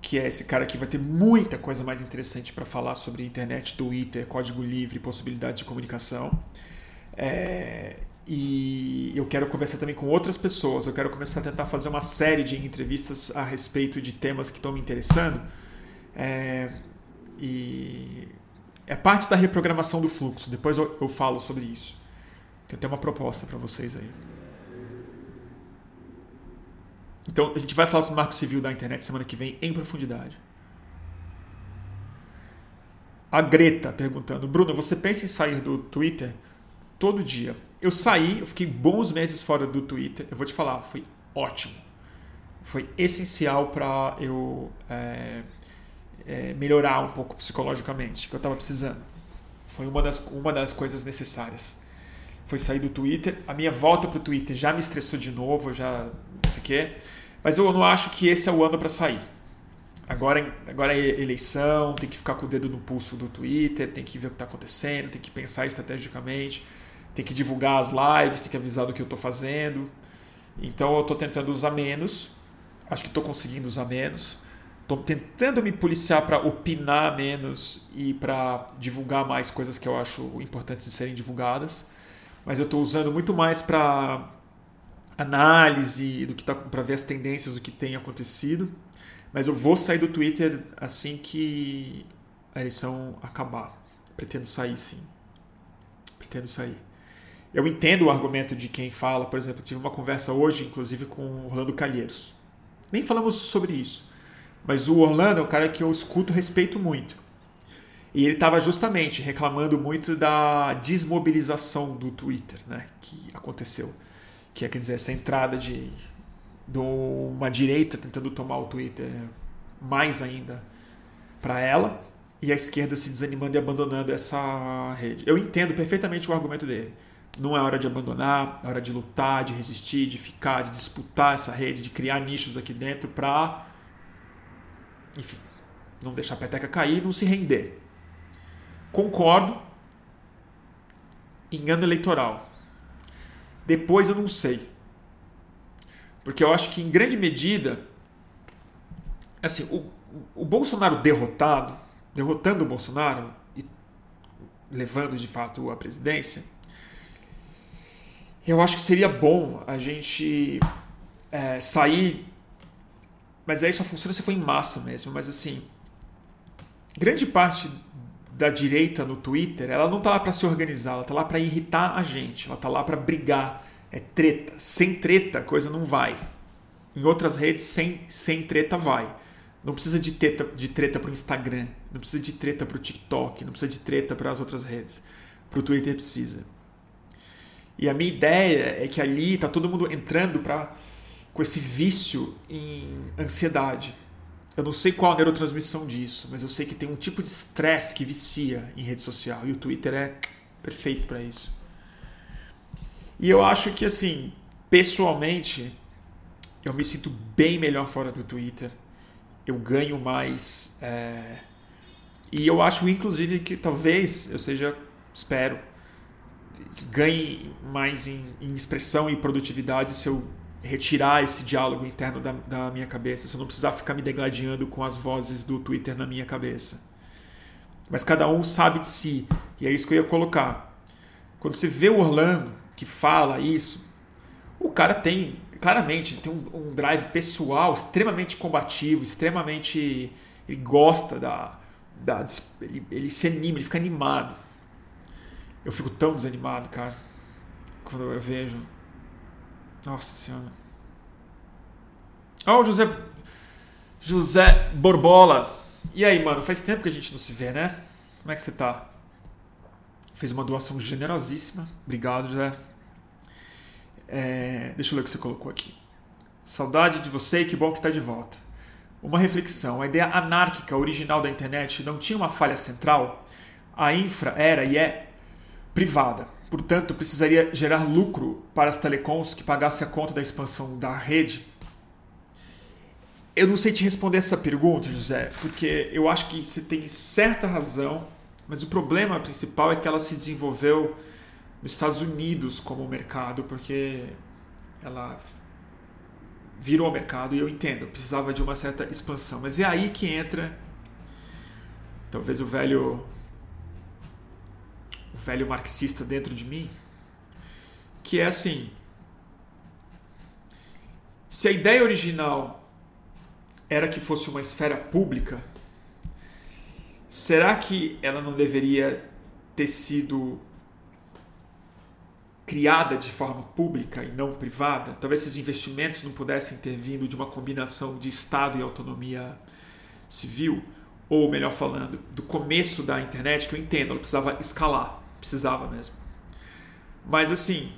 que é esse cara que vai ter muita coisa mais interessante para falar sobre internet, Twitter, código livre, possibilidade de comunicação. É, e eu quero conversar também com outras pessoas. Eu quero começar a tentar fazer uma série de entrevistas a respeito de temas que estão me interessando. É, e é parte da reprogramação do fluxo. Depois eu, eu falo sobre isso. Tem até uma proposta para vocês aí. Então a gente vai falar sobre o marco civil da internet semana que vem em profundidade. A Greta perguntando: Bruno, você pensa em sair do Twitter todo dia? Eu saí, eu fiquei bons meses fora do Twitter. Eu vou te falar, foi ótimo. Foi essencial para eu é, é, melhorar um pouco psicologicamente, que eu estava precisando. Foi uma das, uma das coisas necessárias. Foi sair do Twitter. A minha volta para o Twitter já me estressou de novo, já não sei o quê. Mas eu não acho que esse é o ano para sair. Agora, agora é eleição, tem que ficar com o dedo no pulso do Twitter, tem que ver o que está acontecendo, tem que pensar estrategicamente, tem que divulgar as lives, tem que avisar do que eu estou fazendo. Então eu estou tentando usar menos, acho que estou conseguindo usar menos. Estou tentando me policiar para opinar menos e para divulgar mais coisas que eu acho importantes de serem divulgadas. Mas eu estou usando muito mais para análise do que tá, para ver as tendências do que tem acontecido. Mas eu vou sair do Twitter assim que a eleição acabar. Pretendo sair sim. Pretendo sair. Eu entendo o argumento de quem fala, por exemplo, tive uma conversa hoje, inclusive, com o Orlando Calheiros. Nem falamos sobre isso mas o Orlando é um cara que eu escuto respeito muito. E ele estava justamente reclamando muito da desmobilização do Twitter, né, que aconteceu. Que é, quer dizer, essa entrada de, de uma direita tentando tomar o Twitter mais ainda para ela e a esquerda se desanimando e abandonando essa rede. Eu entendo perfeitamente o argumento dele. Não é hora de abandonar, é hora de lutar, de resistir, de ficar, de disputar essa rede, de criar nichos aqui dentro para enfim, não deixar a peteca cair, não se render. Concordo em ano eleitoral. Depois eu não sei. Porque eu acho que em grande medida assim, o, o Bolsonaro derrotado, derrotando o Bolsonaro e levando de fato a presidência, eu acho que seria bom a gente é, sair mas aí só funciona se for em massa mesmo. Mas assim, grande parte da direita no Twitter, ela não tá lá para se organizar, ela tá lá para irritar a gente, ela tá lá para brigar, é treta. Sem treta, a coisa não vai. Em outras redes, sem, sem treta vai. Não precisa de treta, de treta pro Instagram, não precisa de treta pro TikTok, não precisa de treta para as outras redes. Pro Twitter precisa. E a minha ideia é que ali tá todo mundo entrando para com esse vício em ansiedade. Eu não sei qual a neurotransmissão disso, mas eu sei que tem um tipo de estresse que vicia em rede social e o Twitter é perfeito para isso. E eu acho que, assim, pessoalmente, eu me sinto bem melhor fora do Twitter. Eu ganho mais. É... E eu acho, inclusive, que talvez eu seja, espero, ganhe mais em, em expressão e produtividade se eu retirar esse diálogo interno da, da minha cabeça, se eu não precisar ficar me degladiando com as vozes do Twitter na minha cabeça. Mas cada um sabe de si, e é isso que eu ia colocar. Quando você vê o Orlando que fala isso, o cara tem, claramente, tem um, um drive pessoal extremamente combativo, extremamente. Ele gosta da. da ele, ele se anima, ele fica animado. Eu fico tão desanimado, cara, quando eu vejo nossa Senhora. Ó, oh, José. José Borbola. E aí, mano? Faz tempo que a gente não se vê, né? Como é que você tá? Fez uma doação generosíssima. Obrigado, José. É, deixa eu ler o que você colocou aqui. Saudade de você e que bom que está de volta. Uma reflexão. A ideia anárquica original da internet não tinha uma falha central? A infra era e é privada portanto, precisaria gerar lucro para as telecoms que pagasse a conta da expansão da rede? Eu não sei te responder essa pergunta, José, porque eu acho que você tem certa razão, mas o problema principal é que ela se desenvolveu nos Estados Unidos como mercado, porque ela virou mercado e eu entendo, precisava de uma certa expansão. Mas é aí que entra talvez o velho velho marxista dentro de mim, que é assim: se a ideia original era que fosse uma esfera pública, será que ela não deveria ter sido criada de forma pública e não privada, talvez esses investimentos não pudessem ter vindo de uma combinação de Estado e autonomia civil, ou melhor falando, do começo da internet, que eu entendo, ela precisava escalar, precisava mesmo. Mas assim,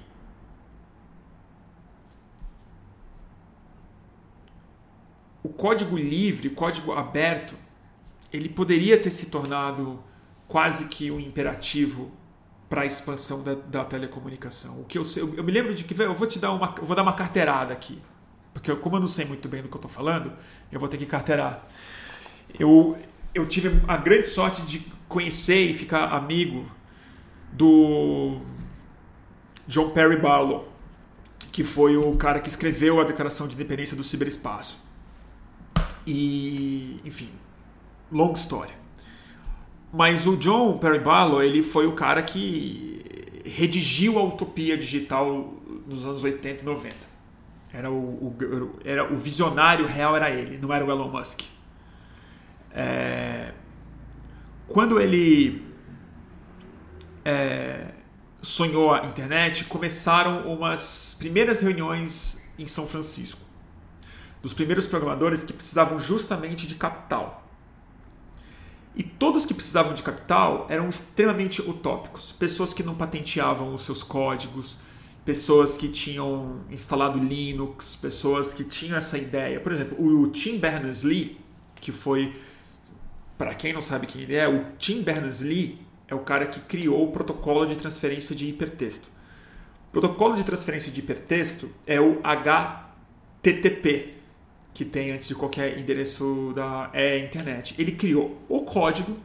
o código livre, código aberto, ele poderia ter se tornado quase que um imperativo para a expansão da, da, telecomunicação. O que eu, sei, eu, eu, me lembro de que eu vou te dar uma, vou dar uma carteirada aqui, porque eu, como eu não sei muito bem do que eu estou falando, eu vou ter que carteirar. Eu, eu tive a grande sorte de conhecer e ficar amigo do John Perry Barlow, que foi o cara que escreveu a Declaração de Independência do Ciberespaço. E, enfim, longa história. Mas o John Perry Barlow, ele foi o cara que redigiu a utopia digital nos anos 80 e 90. Era o, o, era o visionário real era ele, não era o Elon Musk. É, quando ele é, sonhou a internet, começaram umas primeiras reuniões em São Francisco. Dos primeiros programadores que precisavam justamente de capital. E todos que precisavam de capital eram extremamente utópicos. Pessoas que não patenteavam os seus códigos, pessoas que tinham instalado Linux, pessoas que tinham essa ideia. Por exemplo, o Tim Berners-Lee, que foi, para quem não sabe quem ele é, o Tim Berners-Lee é o cara que criou o protocolo de transferência de hipertexto. O protocolo de transferência de hipertexto é o HTTP, que tem antes de qualquer endereço da é, internet. Ele criou o código,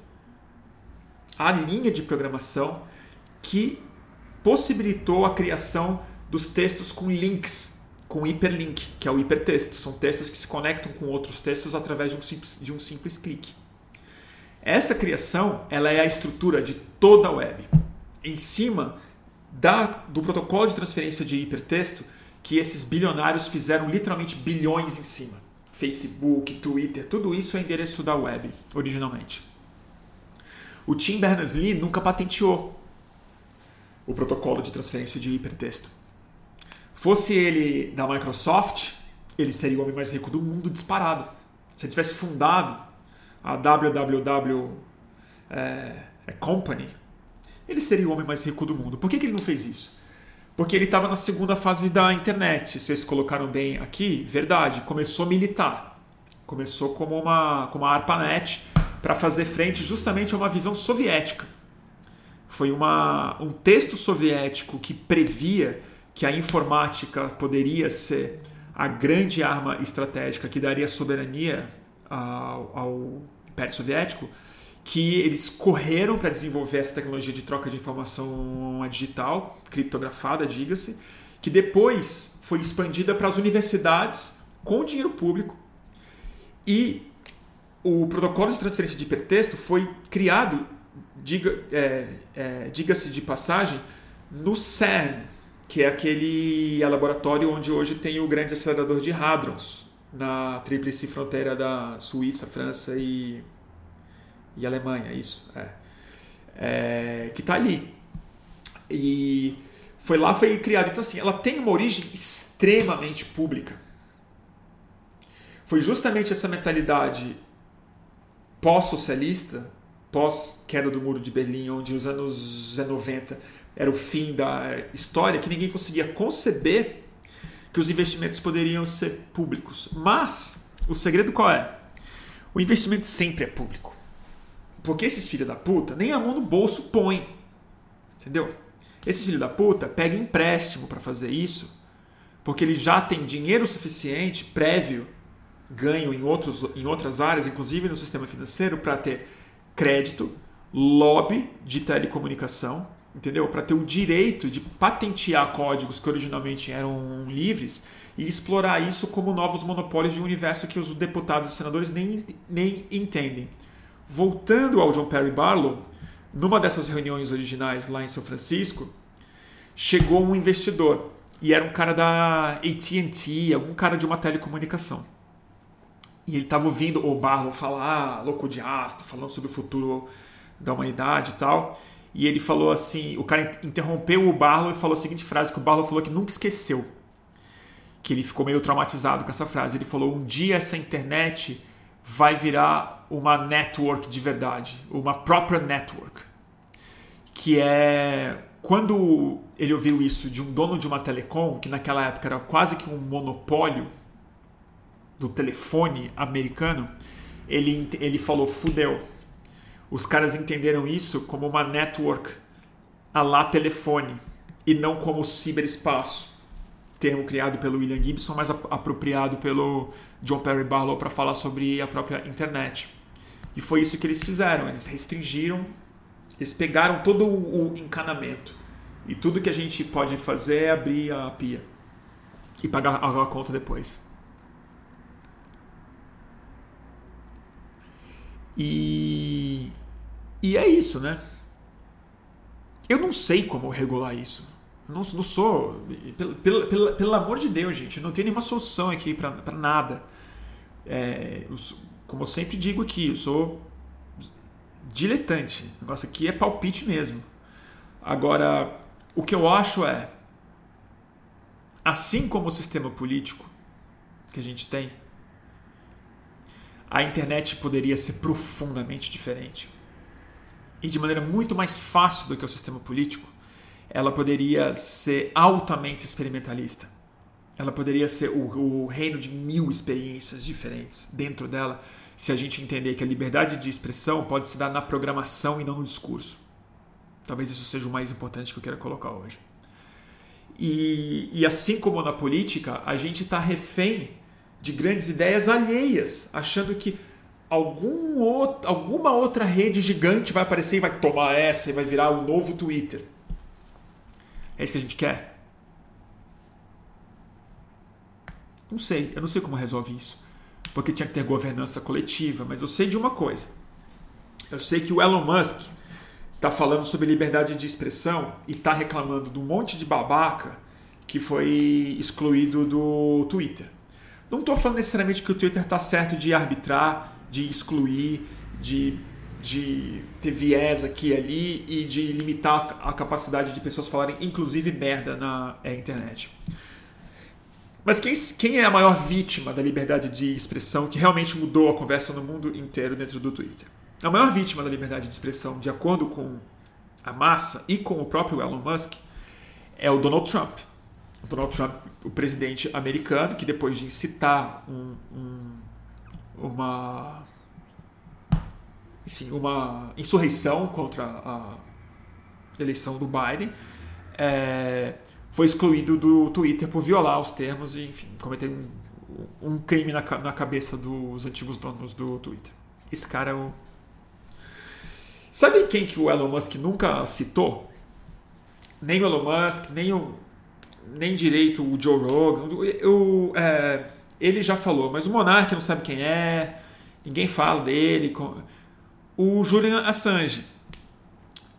a linha de programação que possibilitou a criação dos textos com links, com hiperlink, que é o hipertexto. São textos que se conectam com outros textos através de um simples, de um simples clique. Essa criação ela é a estrutura de toda a web. Em cima da, do protocolo de transferência de hipertexto, que esses bilionários fizeram literalmente bilhões em cima. Facebook, Twitter, tudo isso é endereço da web, originalmente. O Tim Berners-Lee nunca patenteou o protocolo de transferência de hipertexto. Fosse ele da Microsoft, ele seria o homem mais rico do mundo disparado. Se ele tivesse fundado a WWW é, é, Company, ele seria o homem mais rico do mundo. Por que, que ele não fez isso? Porque ele estava na segunda fase da internet. Se vocês colocaram bem aqui, verdade, começou militar. Começou como uma, como uma ARPANET para fazer frente justamente a uma visão soviética. Foi uma, um texto soviético que previa que a informática poderia ser a grande arma estratégica que daria soberania ao, ao Império Soviético que eles correram para desenvolver essa tecnologia de troca de informação digital, criptografada, diga-se, que depois foi expandida para as universidades com dinheiro público. E o protocolo de transferência de hipertexto foi criado, diga, é, é, diga-se de passagem, no CERN, que é aquele laboratório onde hoje tem o grande acelerador de hadrons, na tríplice fronteira da Suíça, França e e Alemanha, isso. É. É, que está ali. E foi lá, foi criada. Então, assim, ela tem uma origem extremamente pública. Foi justamente essa mentalidade pós-socialista, pós-queda do Muro de Berlim, onde os anos 90 era o fim da história, que ninguém conseguia conceber que os investimentos poderiam ser públicos. Mas o segredo qual é? O investimento sempre é público. Porque esses filhos da puta nem a mão no bolso põem. Entendeu? Esses filhos da puta pegam empréstimo para fazer isso, porque eles já têm dinheiro suficiente prévio ganho em, outros, em outras áreas, inclusive no sistema financeiro, para ter crédito, lobby de telecomunicação, entendeu? Para ter o direito de patentear códigos que originalmente eram livres e explorar isso como novos monopólios de um universo que os deputados e senadores nem, nem entendem. Voltando ao John Perry Barlow, numa dessas reuniões originais lá em São Francisco, chegou um investidor e era um cara da AT&T, algum cara de uma telecomunicação. E ele estava ouvindo o Barlow falar, louco de astro, falando sobre o futuro da humanidade e tal. E ele falou assim: o cara interrompeu o Barlow e falou a seguinte frase: que o Barlow falou que nunca esqueceu. Que ele ficou meio traumatizado com essa frase. Ele falou: um dia essa internet vai virar uma network de verdade, uma própria network. Que é quando ele ouviu isso de um dono de uma telecom, que naquela época era quase que um monopólio do telefone americano, ele, ele falou: fudeu. Os caras entenderam isso como uma network a lá telefone e não como ciberespaço, termo criado pelo William Gibson, mas apropriado pelo John Perry Barlow para falar sobre a própria internet. E foi isso que eles fizeram, eles restringiram, eles pegaram todo o encanamento e tudo que a gente pode fazer é abrir a pia e pagar a conta depois. E, e é isso, né? Eu não sei como regular isso. Eu não, não sou. Pelo, pelo, pelo, pelo, amor de Deus, gente, não tem nenhuma solução aqui para nada. É, eu, como eu sempre digo aqui, eu sou diletante. O negócio aqui é palpite mesmo. Agora, o que eu acho é, assim como o sistema político que a gente tem, a internet poderia ser profundamente diferente. E de maneira muito mais fácil do que o sistema político, ela poderia ser altamente experimentalista. Ela poderia ser o, o reino de mil experiências diferentes dentro dela, se a gente entender que a liberdade de expressão pode se dar na programação e não no discurso. Talvez isso seja o mais importante que eu quero colocar hoje. E, e assim como na política, a gente está refém de grandes ideias alheias, achando que algum outro, alguma outra rede gigante vai aparecer e vai tomar essa e vai virar o novo Twitter. É isso que a gente quer? Não sei, eu não sei como resolve isso. Porque tinha que ter governança coletiva, mas eu sei de uma coisa. Eu sei que o Elon Musk está falando sobre liberdade de expressão e está reclamando de um monte de babaca que foi excluído do Twitter. Não estou falando necessariamente que o Twitter está certo de arbitrar, de excluir, de, de ter viés aqui e ali e de limitar a capacidade de pessoas falarem, inclusive, merda na é, internet. Mas quem, quem é a maior vítima da liberdade de expressão que realmente mudou a conversa no mundo inteiro dentro do Twitter? A maior vítima da liberdade de expressão, de acordo com a massa e com o próprio Elon Musk, é o Donald Trump. O Donald Trump o presidente americano, que depois de incitar um, um, uma, enfim, uma insurreição contra a eleição do Biden, é, foi excluído do Twitter por violar os termos e, enfim, cometer um, um crime na, na cabeça dos antigos donos do Twitter. Esse cara é o. Sabe quem que o Elon Musk nunca citou? Nem o Elon Musk, nem o nem direito o Joe Rogan. Eu, é, ele já falou, mas o Monark não sabe quem é, ninguém fala dele. O Julian Assange.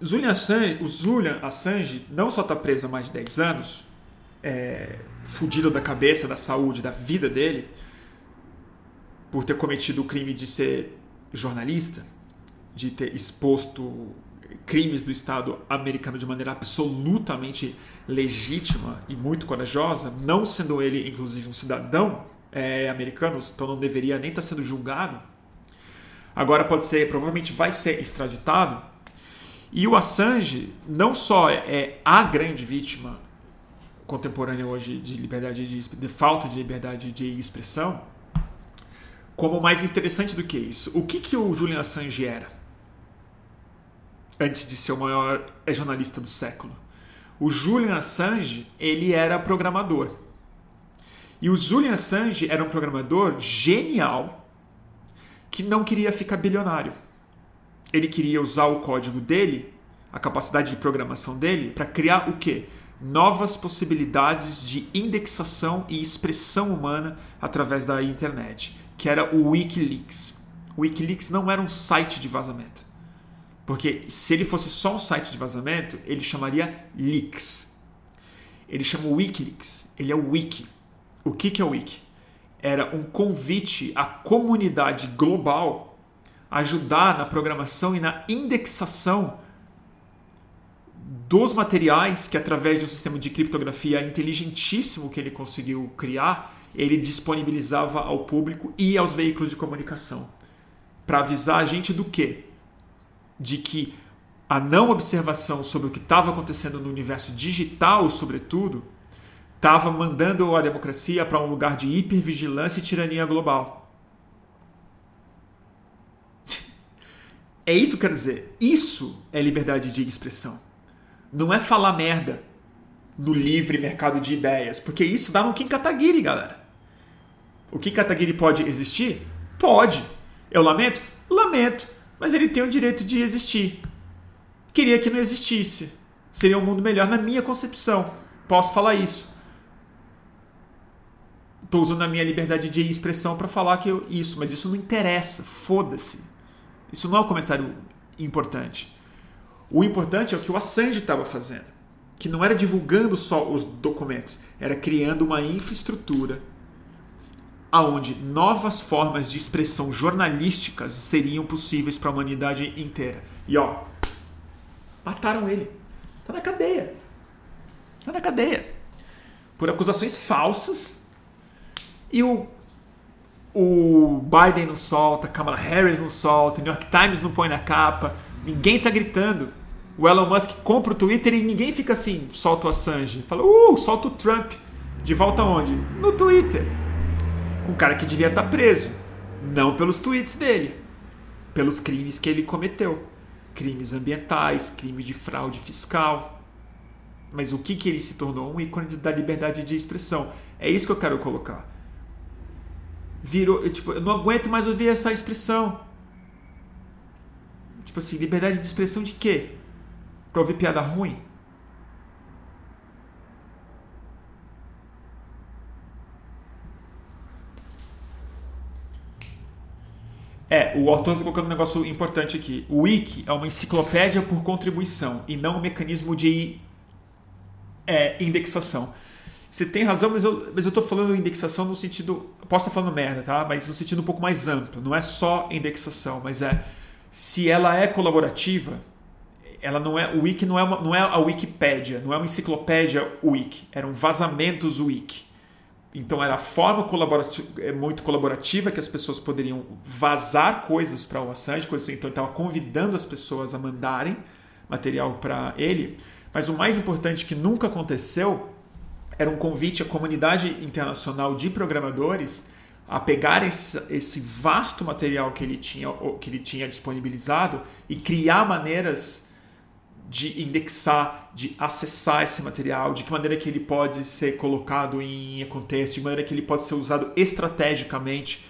Julian Assange o Julian Assange não só está preso há mais de 10 anos, é, fudido da cabeça, da saúde, da vida dele, por ter cometido o crime de ser jornalista, de ter exposto crimes do Estado americano de maneira absolutamente legítima e muito corajosa, não sendo ele, inclusive, um cidadão é, americano, então não deveria nem estar sendo julgado. Agora pode ser, provavelmente vai ser extraditado. E o Assange não só é a grande vítima contemporânea hoje de liberdade de, de falta de liberdade de expressão, como mais interessante do que isso, o que, que o Julian Assange era antes de ser o maior jornalista do século? O Julian Assange, ele era programador. E o Julian Assange era um programador genial que não queria ficar bilionário. Ele queria usar o código dele, a capacidade de programação dele, para criar o quê? Novas possibilidades de indexação e expressão humana através da internet, que era o WikiLeaks. O WikiLeaks não era um site de vazamento. Porque se ele fosse só um site de vazamento, ele chamaria leaks. Ele chama o Wikileaks. Ele é o wiki. O que, que é o wiki? Era um convite à comunidade global ajudar na programação e na indexação dos materiais que, através de um sistema de criptografia inteligentíssimo que ele conseguiu criar, ele disponibilizava ao público e aos veículos de comunicação. Para avisar a gente do quê? De que a não observação sobre o que estava acontecendo no universo digital, sobretudo, estava mandando a democracia para um lugar de hipervigilância e tirania global. É isso que quer dizer. Isso é liberdade de expressão. Não é falar merda no livre mercado de ideias, porque isso dá no Kim Kataguiri, galera. O Kim Kataguiri pode existir? Pode. Eu lamento? Lamento. Mas ele tem o direito de existir. Queria que não existisse. Seria um mundo melhor na minha concepção. Posso falar isso. Estou usando a minha liberdade de expressão para falar que eu, isso, mas isso não interessa. Foda-se. Isso não é um comentário importante. O importante é o que o Assange estava fazendo, que não era divulgando só os documentos, era criando uma infraestrutura aonde novas formas de expressão jornalísticas seriam possíveis para a humanidade inteira. E ó, mataram ele. Tá na cadeia. Tá na cadeia. Por acusações falsas. E o o Biden não solta, Kamala Harris não solta, o New York Times não põe na capa, ninguém tá gritando. O Elon Musk compra o Twitter e ninguém fica assim, solta o Assange. Fala, uh, solta o Trump. De volta aonde? No Twitter. Um cara que devia estar tá preso. Não pelos tweets dele, pelos crimes que ele cometeu. Crimes ambientais, crime de fraude fiscal. Mas o que, que ele se tornou? Um ícone da liberdade de expressão. É isso que eu quero colocar virou. Tipo, eu não aguento mais ouvir essa expressão. Tipo assim, liberdade de expressão de quê? Pra ouvir piada ruim? É, o autor está colocando um negócio importante aqui. O Wiki é uma enciclopédia por contribuição e não um mecanismo de é, indexação. Você tem razão, mas eu, mas eu tô falando indexação no sentido. Posso estar falando merda, tá? Mas no sentido um pouco mais amplo. Não é só indexação, mas é. Se ela é colaborativa, ela não é. O Wiki não é, uma, não é a Wikipédia, não é uma enciclopédia Wiki. Eram vazamentos Wiki. Então era a forma colaborativa, é muito colaborativa que as pessoas poderiam vazar coisas para o Assange, coisas, então ele estava convidando as pessoas a mandarem material para ele. Mas o mais importante que nunca aconteceu era um convite à comunidade internacional de programadores a pegar esse, esse, vasto material que ele, tinha, que ele tinha disponibilizado e criar maneiras de indexar, de acessar esse material, de que maneira que ele pode ser colocado em contexto, de maneira que ele pode ser usado estrategicamente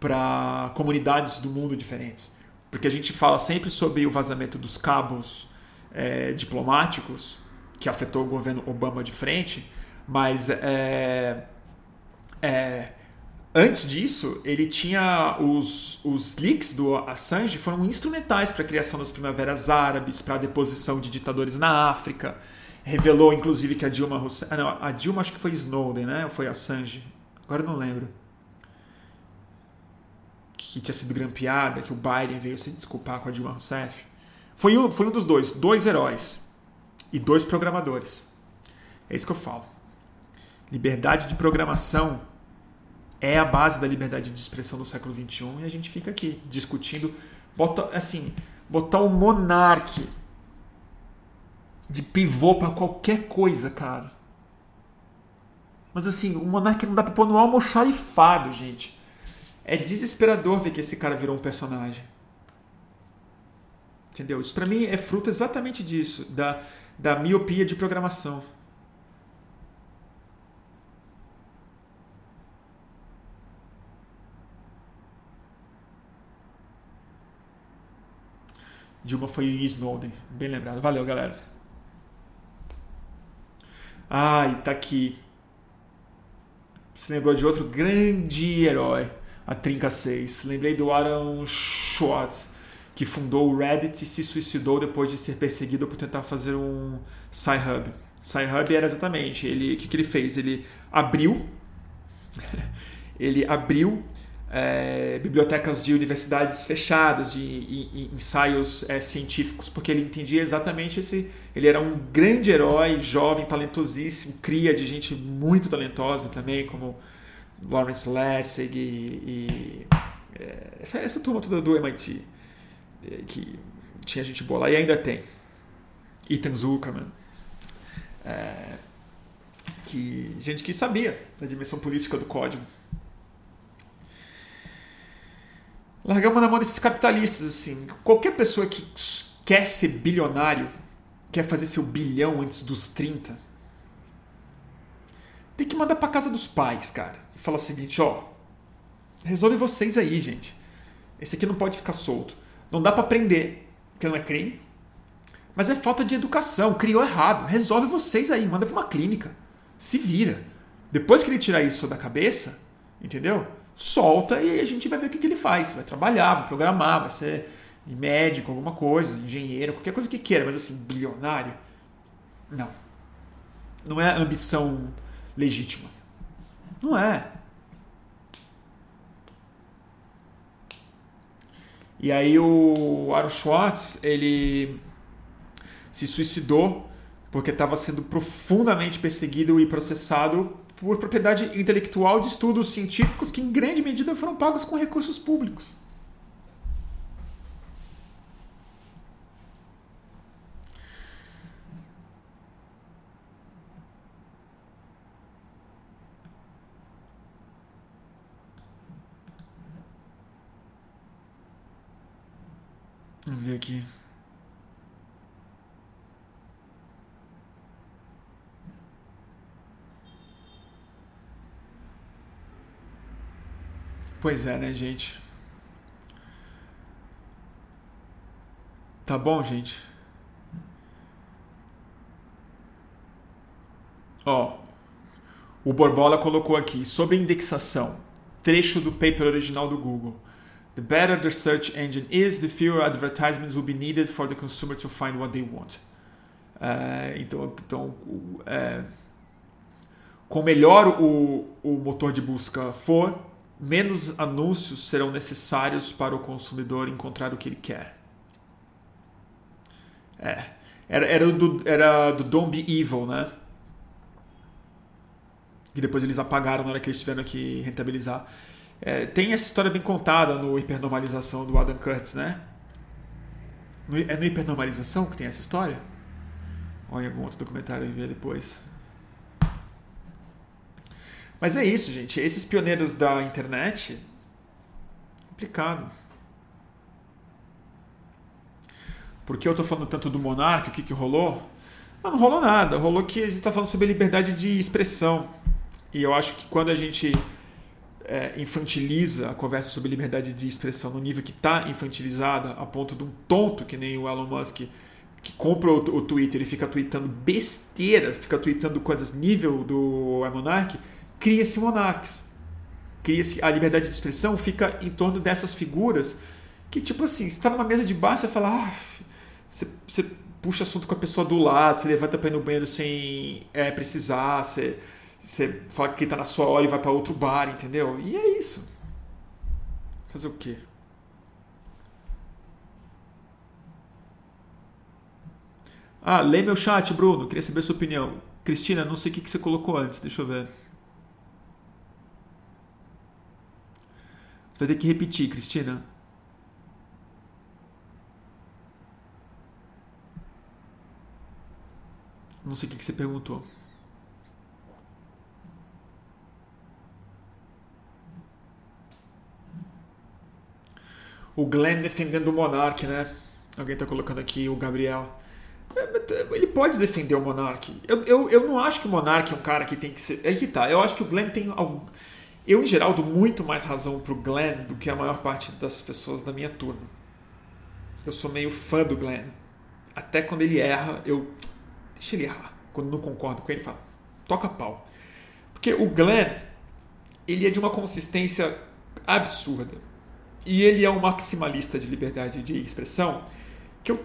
para comunidades do mundo diferentes. Porque a gente fala sempre sobre o vazamento dos cabos é, diplomáticos, que afetou o governo Obama de frente, mas é, é, antes disso, ele tinha os, os leaks do Assange foram instrumentais para a criação das primaveras árabes, para a deposição de ditadores na África. Revelou, inclusive, que a Dilma Rousseff. Ah, não, a Dilma acho que foi Snowden, né? Ou foi Assange? Agora não lembro. Que tinha sido grampeada, que o Biden veio se desculpar com a Dilma Rousseff. Foi um, foi um dos dois, dois heróis e dois programadores. É isso que eu falo. Liberdade de programação é a base da liberdade de expressão do século XXI e a gente fica aqui discutindo, bota, assim, botar um monarque de pivô para qualquer coisa, cara. Mas assim, o monarca não dá pra pôr no almoxarifado, gente. É desesperador ver que esse cara virou um personagem. Entendeu? Isso para mim é fruto exatamente disso, da, da miopia de programação. Dilma foi Snowden. Bem lembrado. Valeu, galera. Ai, tá aqui. Você lembrou de outro grande herói, a Trinca 6. Lembrei do Aaron Schwartz, que fundou o Reddit e se suicidou depois de ser perseguido por tentar fazer um Sci-Hub. Sci-Hub era exatamente, ele, o que, que ele fez? Ele abriu, (laughs) ele abriu é, bibliotecas de universidades fechadas, de, ensaios é, científicos, porque ele entendia exatamente esse. Ele era um grande herói, jovem, talentosíssimo, cria de gente muito talentosa também, como Lawrence Lessig e, e é, essa, essa, turma toda do MIT, é, que tinha gente boa lá e ainda tem. Ethan Zuckerman. É, que gente que sabia da dimensão política do código. Largamos na mão desses capitalistas, assim. Qualquer pessoa que quer ser bilionário, quer fazer seu bilhão antes dos 30, tem que mandar para casa dos pais, cara. E falar o seguinte, ó, resolve vocês aí, gente. Esse aqui não pode ficar solto. Não dá para prender, porque não é crime. Mas é falta de educação, criou errado. Resolve vocês aí, manda para uma clínica. Se vira. Depois que ele tirar isso da cabeça, entendeu? Solta e a gente vai ver o que, que ele faz. Vai trabalhar, vai programar, vai ser médico, alguma coisa, engenheiro, qualquer coisa que queira, mas assim, bilionário. Não. Não é ambição legítima. Não é. E aí o Aaron Schwartz, ele se suicidou porque estava sendo profundamente perseguido e processado por propriedade intelectual de estudos científicos que em grande medida foram pagos com recursos públicos. Vamos ver aqui. Pois é, né, gente? Tá bom, gente? Ó, o Borbola colocou aqui sobre indexação, trecho do paper original do Google. The better the search engine is, the fewer advertisements will be needed for the consumer to find what they want. É, então, então é, com melhor o, o motor de busca for, menos anúncios serão necessários para o consumidor encontrar o que ele quer. É. Era, era, do, era do Don't Be Evil, né? Que depois eles apagaram na hora que eles tiveram que rentabilizar. É, tem essa história bem contada no Hipernormalização do Adam Curtis, né? No, é no Hipernormalização que tem essa história? Em algum outro documentário e ver depois. Mas é isso, gente. Esses pioneiros da internet. Complicado. Por que eu estou falando tanto do monarca? O que, que rolou? Não, não rolou nada. Rolou que a gente está falando sobre liberdade de expressão. E eu acho que quando a gente é, infantiliza a conversa sobre liberdade de expressão no nível que está infantilizada, a ponto de um tonto que nem o Elon Musk, que compra o, o Twitter e fica tweetando besteira, fica tweetando coisas nível do Monark, cria-se monarques. Cria-se a liberdade de expressão fica em torno dessas figuras que, tipo assim, você está numa mesa de bar, você fala, ah, você, você puxa assunto com a pessoa do lado, você levanta para ir no banheiro sem é, precisar, você, você fala que está na sua hora e vai para outro bar, entendeu? E é isso. Fazer o quê? Ah, lê meu chat, Bruno. Queria saber a sua opinião. Cristina, não sei o que você colocou antes. Deixa eu ver. Você vai ter que repetir, Cristina. Não sei o que você perguntou. O Glenn defendendo o Monark, né? Alguém tá colocando aqui o Gabriel. É, ele pode defender o Monark. Eu, eu, eu não acho que o Monark é um cara que tem que ser. É que tá. Eu acho que o Glenn tem algo. Eu, em geral, dou muito mais razão pro Glenn do que a maior parte das pessoas da minha turma. Eu sou meio fã do Glenn. Até quando ele erra, eu. Deixa ele errar. Quando não concordo com ele, falo, toca pau. Porque o Glenn, ele é de uma consistência absurda. E ele é um maximalista de liberdade de expressão que eu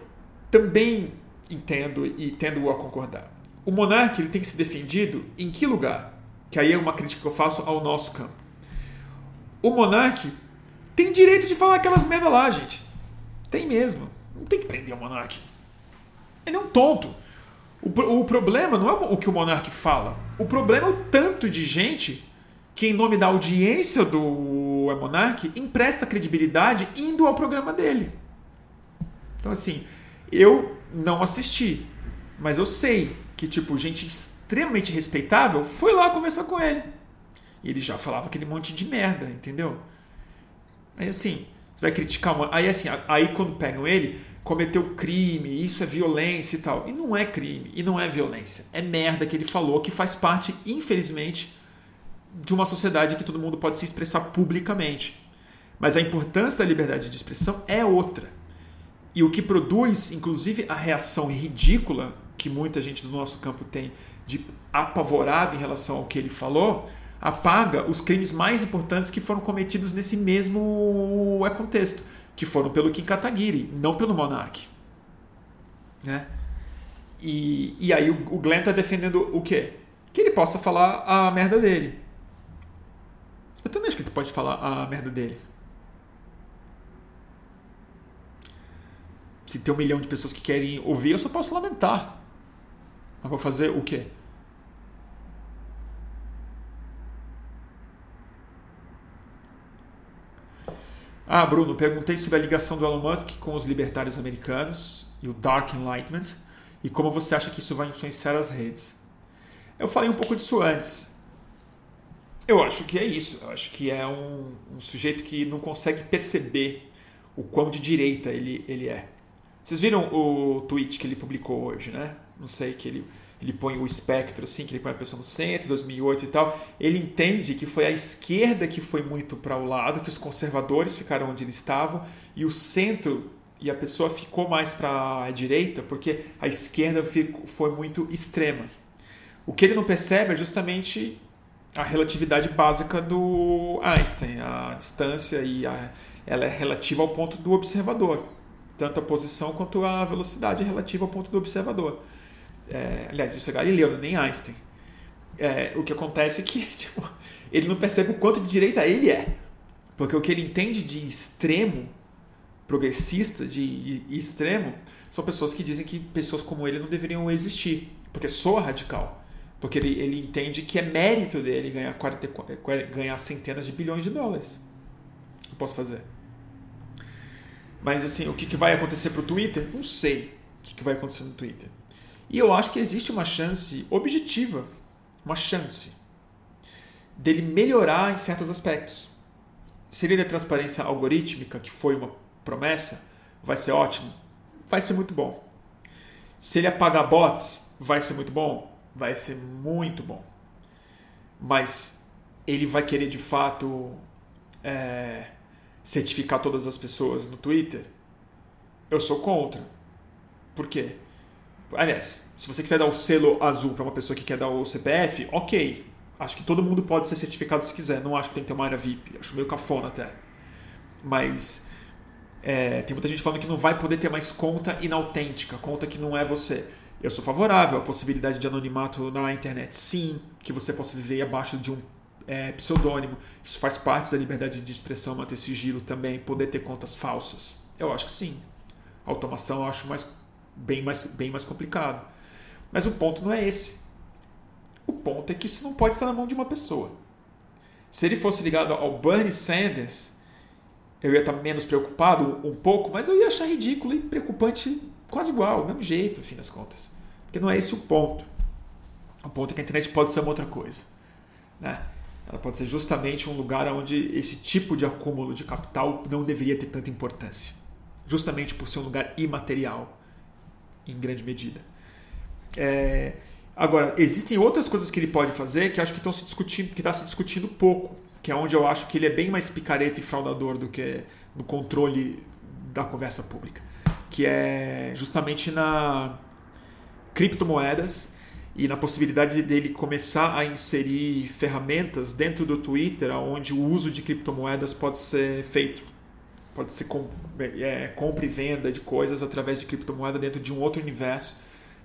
também entendo e tendo a concordar. O monarca ele tem que ser defendido em que lugar? Que aí é uma crítica que eu faço ao nosso campo. O monarca tem direito de falar aquelas merda lá, gente. Tem mesmo. Não tem que prender o monarca. Ele é um tonto. O, o problema não é o que o monarca fala. O problema é o tanto de gente que, em nome da audiência do monarca, empresta credibilidade indo ao programa dele. Então, assim, eu não assisti, mas eu sei que, tipo, gente extremamente respeitável foi lá conversar com ele. E ele já falava aquele monte de merda, entendeu? Aí, assim, você vai criticar uma. Aí, assim, aí quando pegam ele, cometeu crime, isso é violência e tal. E não é crime, e não é violência. É merda que ele falou, que faz parte, infelizmente, de uma sociedade que todo mundo pode se expressar publicamente. Mas a importância da liberdade de expressão é outra. E o que produz, inclusive, a reação ridícula que muita gente do nosso campo tem de apavorado em relação ao que ele falou, apaga os crimes mais importantes que foram cometidos nesse mesmo contexto que foram pelo Kim Kataguiri, não pelo Monark. Né? E, e aí o, o Glenn tá defendendo o quê? Que ele possa falar a merda dele. Eu também acho que ele pode falar a merda dele. Se tem um milhão de pessoas que querem ouvir, eu só posso lamentar. Mas vou fazer o quê? Ah, Bruno, perguntei sobre a ligação do Elon Musk com os libertários americanos e o Dark Enlightenment e como você acha que isso vai influenciar as redes. Eu falei um pouco disso antes. Eu acho que é isso. Eu acho que é um, um sujeito que não consegue perceber o quão de direita ele, ele é. Vocês viram o tweet que ele publicou hoje, né? Não sei que ele ele põe o espectro assim, que ele põe a pessoa no centro, 2008 e tal. Ele entende que foi a esquerda que foi muito para o lado, que os conservadores ficaram onde eles estavam e o centro e a pessoa ficou mais para a direita porque a esquerda foi muito extrema. O que ele não percebe é justamente a relatividade básica do Einstein, a distância e a, ela é relativa ao ponto do observador. Tanto a posição quanto a velocidade é relativa ao ponto do observador. É, aliás, isso é Galileu, nem Einstein. É, o que acontece é que (laughs) tipo, ele não percebe o quanto de direita ele é. Porque o que ele entende de extremo, progressista, de extremo, são pessoas que dizem que pessoas como ele não deveriam existir. Porque soa radical. Porque ele, ele entende que é mérito dele ganhar, 40, ganhar centenas de bilhões de dólares. Eu posso fazer. Mas assim, o que, que vai acontecer para o Twitter? Não sei o que, que vai acontecer no Twitter. E eu acho que existe uma chance objetiva, uma chance dele melhorar em certos aspectos. Se ele da transparência algorítmica, que foi uma promessa, vai ser ótimo, vai ser muito bom. Se ele apagar bots, vai ser muito bom, vai ser muito bom. Mas ele vai querer de fato é, certificar todas as pessoas no Twitter? Eu sou contra. Por quê? Aliás, se você quiser dar o selo azul para uma pessoa que quer dar o CPF, ok. Acho que todo mundo pode ser certificado se quiser. Não acho que tem que ter uma área VIP. Acho meio cafona até. Mas é, tem muita gente falando que não vai poder ter mais conta inautêntica, conta que não é você. Eu sou favorável à possibilidade de anonimato na internet, sim, que você possa viver abaixo de um é, pseudônimo. Isso faz parte da liberdade de expressão, manter sigilo também, poder ter contas falsas. Eu acho que sim. automação eu acho mais bem mais, bem mais complicado. Mas o ponto não é esse. O ponto é que isso não pode estar na mão de uma pessoa. Se ele fosse ligado ao Bernie Sanders, eu ia estar menos preocupado um pouco, mas eu ia achar ridículo e preocupante quase igual, do mesmo jeito, no fim das contas. Porque não é esse o ponto. O ponto é que a internet pode ser uma outra coisa. Né? Ela pode ser justamente um lugar onde esse tipo de acúmulo de capital não deveria ter tanta importância. Justamente por ser um lugar imaterial em grande medida. É, agora, existem outras coisas que ele pode fazer que acho que estão se discutindo, que está se discutindo pouco, que é onde eu acho que ele é bem mais picareta e fraudador do que no controle da conversa pública, que é justamente na criptomoedas e na possibilidade dele começar a inserir ferramentas dentro do Twitter onde o uso de criptomoedas pode ser feito Pode ser com, é, compra e venda de coisas através de criptomoeda dentro de um outro universo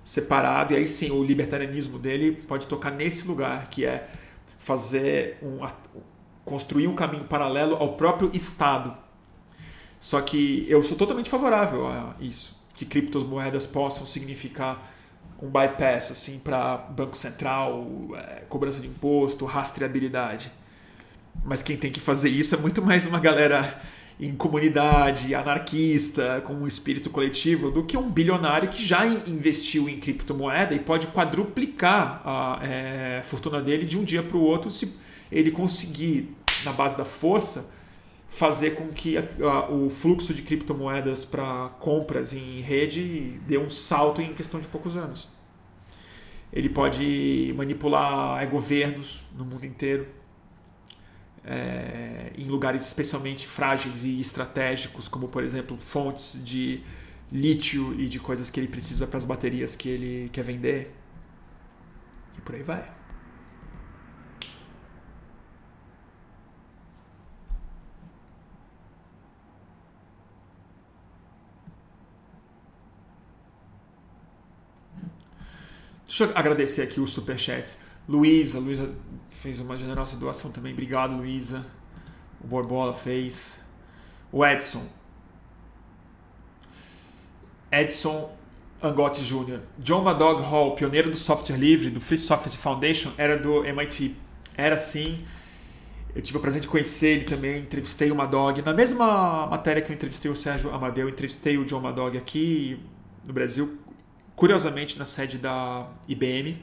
separado. E aí sim, o libertarianismo dele pode tocar nesse lugar, que é fazer um, construir um caminho paralelo ao próprio Estado, Só que eu sou totalmente favorável a isso, que criptomoedas possam significar um bypass assim para banco central, é, cobrança de imposto, rastreabilidade. Mas quem tem que fazer isso é muito mais uma galera em comunidade, anarquista, com um espírito coletivo, do que um bilionário que já investiu em criptomoeda e pode quadruplicar a é, fortuna dele de um dia para o outro se ele conseguir, na base da força, fazer com que a, a, o fluxo de criptomoedas para compras em rede dê um salto em questão de poucos anos. Ele pode manipular governos no mundo inteiro é, em lugares especialmente frágeis e estratégicos, como por exemplo fontes de lítio e de coisas que ele precisa para as baterias que ele quer vender. E por aí vai. Deixa eu agradecer aqui os superchats. Luísa, Luísa fez uma generosa doação também. Obrigado, Luísa. O Borbola fez. O Edson. Edson Angotti Jr. John Madog Hall, pioneiro do software livre, do Free Software Foundation, era do MIT. Era sim. Eu tive o prazer de conhecer ele também, entrevistei o Madog. Na mesma matéria que eu entrevistei o Sérgio Amadeu, eu entrevistei o John Madog aqui no Brasil, curiosamente na sede da IBM,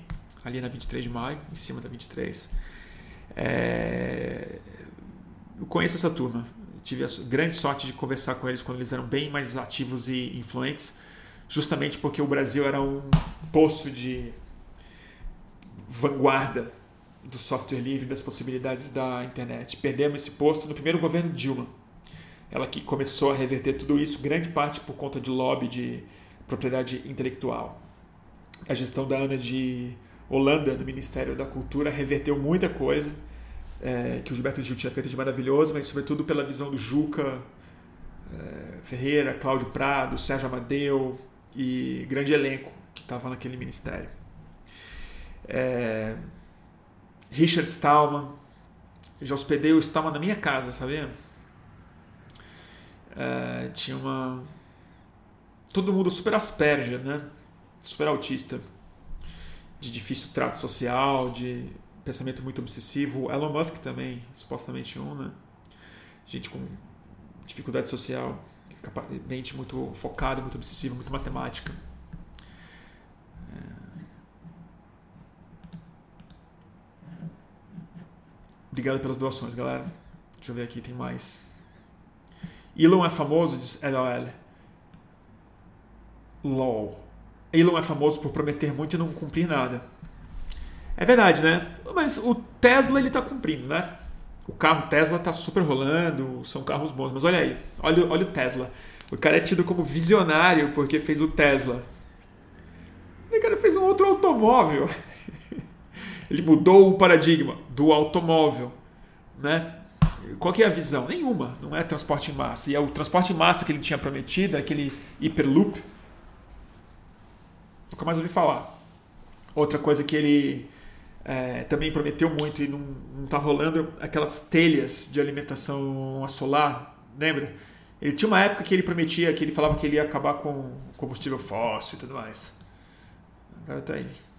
ali na 23 de maio, em cima da 23. É... Eu conheço essa turma. tive a grande sorte de conversar com eles quando eles eram bem mais ativos e influentes, justamente porque o Brasil era um poço de vanguarda do software livre, das possibilidades da internet. Perdemos esse posto no primeiro governo Dilma. Ela que começou a reverter tudo isso, grande parte por conta de lobby de propriedade intelectual. A gestão da Ana de Holanda, no Ministério da Cultura, reverteu muita coisa é, que o Gilberto Gil tinha feito de maravilhoso, mas sobretudo pela visão do Juca é, Ferreira, Cláudio Prado, Sérgio Amadeu e grande elenco que estava naquele ministério. É, Richard Stallman, já hospedei o Stallman na minha casa, sabia? É, tinha uma. Todo mundo super asperger, né? Super autista de difícil trato social, de pensamento muito obsessivo. Elon Musk também, supostamente um, né? Gente com dificuldade social, mente muito focada, muito obsessiva, muito matemática. É... Obrigado pelas doações, galera. Deixa eu ver aqui, tem mais. Elon é famoso, diz LOL. LOL. Elon é famoso por prometer muito e não cumprir nada. É verdade, né? Mas o Tesla ele está cumprindo, né? O carro Tesla está super rolando, são carros bons. Mas olha aí, olha, olha o Tesla. O cara é tido como visionário porque fez o Tesla. O cara fez um outro automóvel. (laughs) Ele mudou o paradigma do automóvel, né? Qual que é a visão? Nenhuma. Não é transporte em massa. E é o transporte em massa que ele tinha prometido, aquele Hyperloop, Nunca mais ouvi falar. Outra coisa que ele é, também prometeu muito e não, não tá rolando, aquelas telhas de alimentação a solar, lembra? Ele tinha uma época que ele prometia, que ele falava que ele ia acabar com combustível fóssil e tudo mais. Agora tá aí.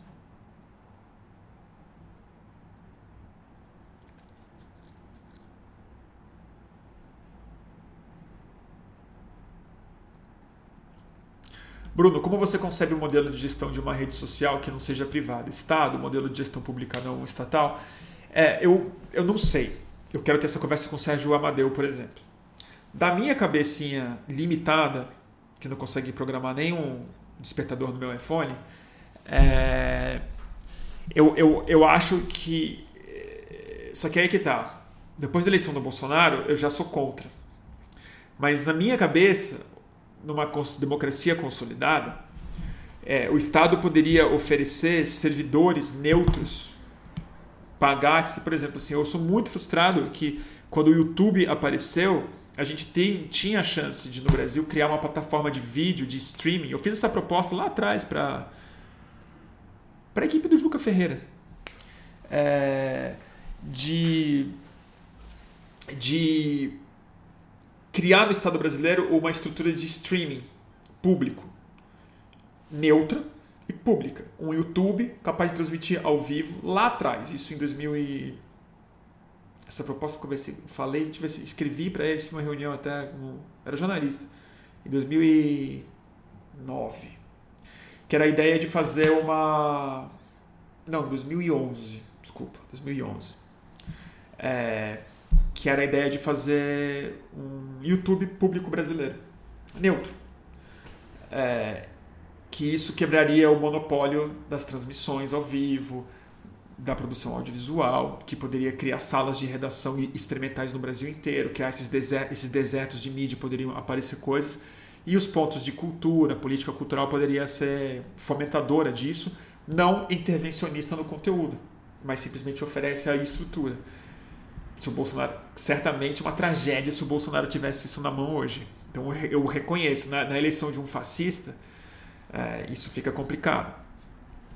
Bruno, como você concebe o modelo de gestão de uma rede social que não seja privada? Estado, modelo de gestão pública não estatal? É, eu, eu não sei. Eu quero ter essa conversa com o Sérgio Amadeu, por exemplo. Da minha cabecinha limitada, que não consegue programar nenhum despertador no meu iPhone, é, eu, eu, eu acho que. Só que aí que tá. Depois da eleição do Bolsonaro, eu já sou contra. Mas na minha cabeça, numa democracia consolidada, é, o Estado poderia oferecer servidores neutros, pagar, por exemplo, assim, eu sou muito frustrado que quando o YouTube apareceu, a gente tem, tinha a chance de no Brasil criar uma plataforma de vídeo, de streaming. Eu fiz essa proposta lá atrás para para a equipe do Juca Ferreira, é, de de criar no Estado brasileiro uma estrutura de streaming público, neutra e pública. Um YouTube capaz de transmitir ao vivo lá atrás, isso em 2000 e... Essa proposta eu falei, escrevi para eles uma reunião até, como... era jornalista, em 2009, que era a ideia de fazer uma... Não, 2011, desculpa, 2011. É, que era a ideia de fazer um YouTube público brasileiro, neutro. É, que isso quebraria o monopólio das transmissões ao vivo, da produção audiovisual, que poderia criar salas de redação experimentais no Brasil inteiro, criar esses, esses desertos de mídia, poderiam aparecer coisas, e os pontos de cultura, política cultural poderia ser fomentadora disso, não intervencionista no conteúdo, mas simplesmente oferece a estrutura. Se o Bolsonaro, certamente uma tragédia se o Bolsonaro tivesse isso na mão hoje. Então eu reconheço, na, na eleição de um fascista, é, isso fica complicado.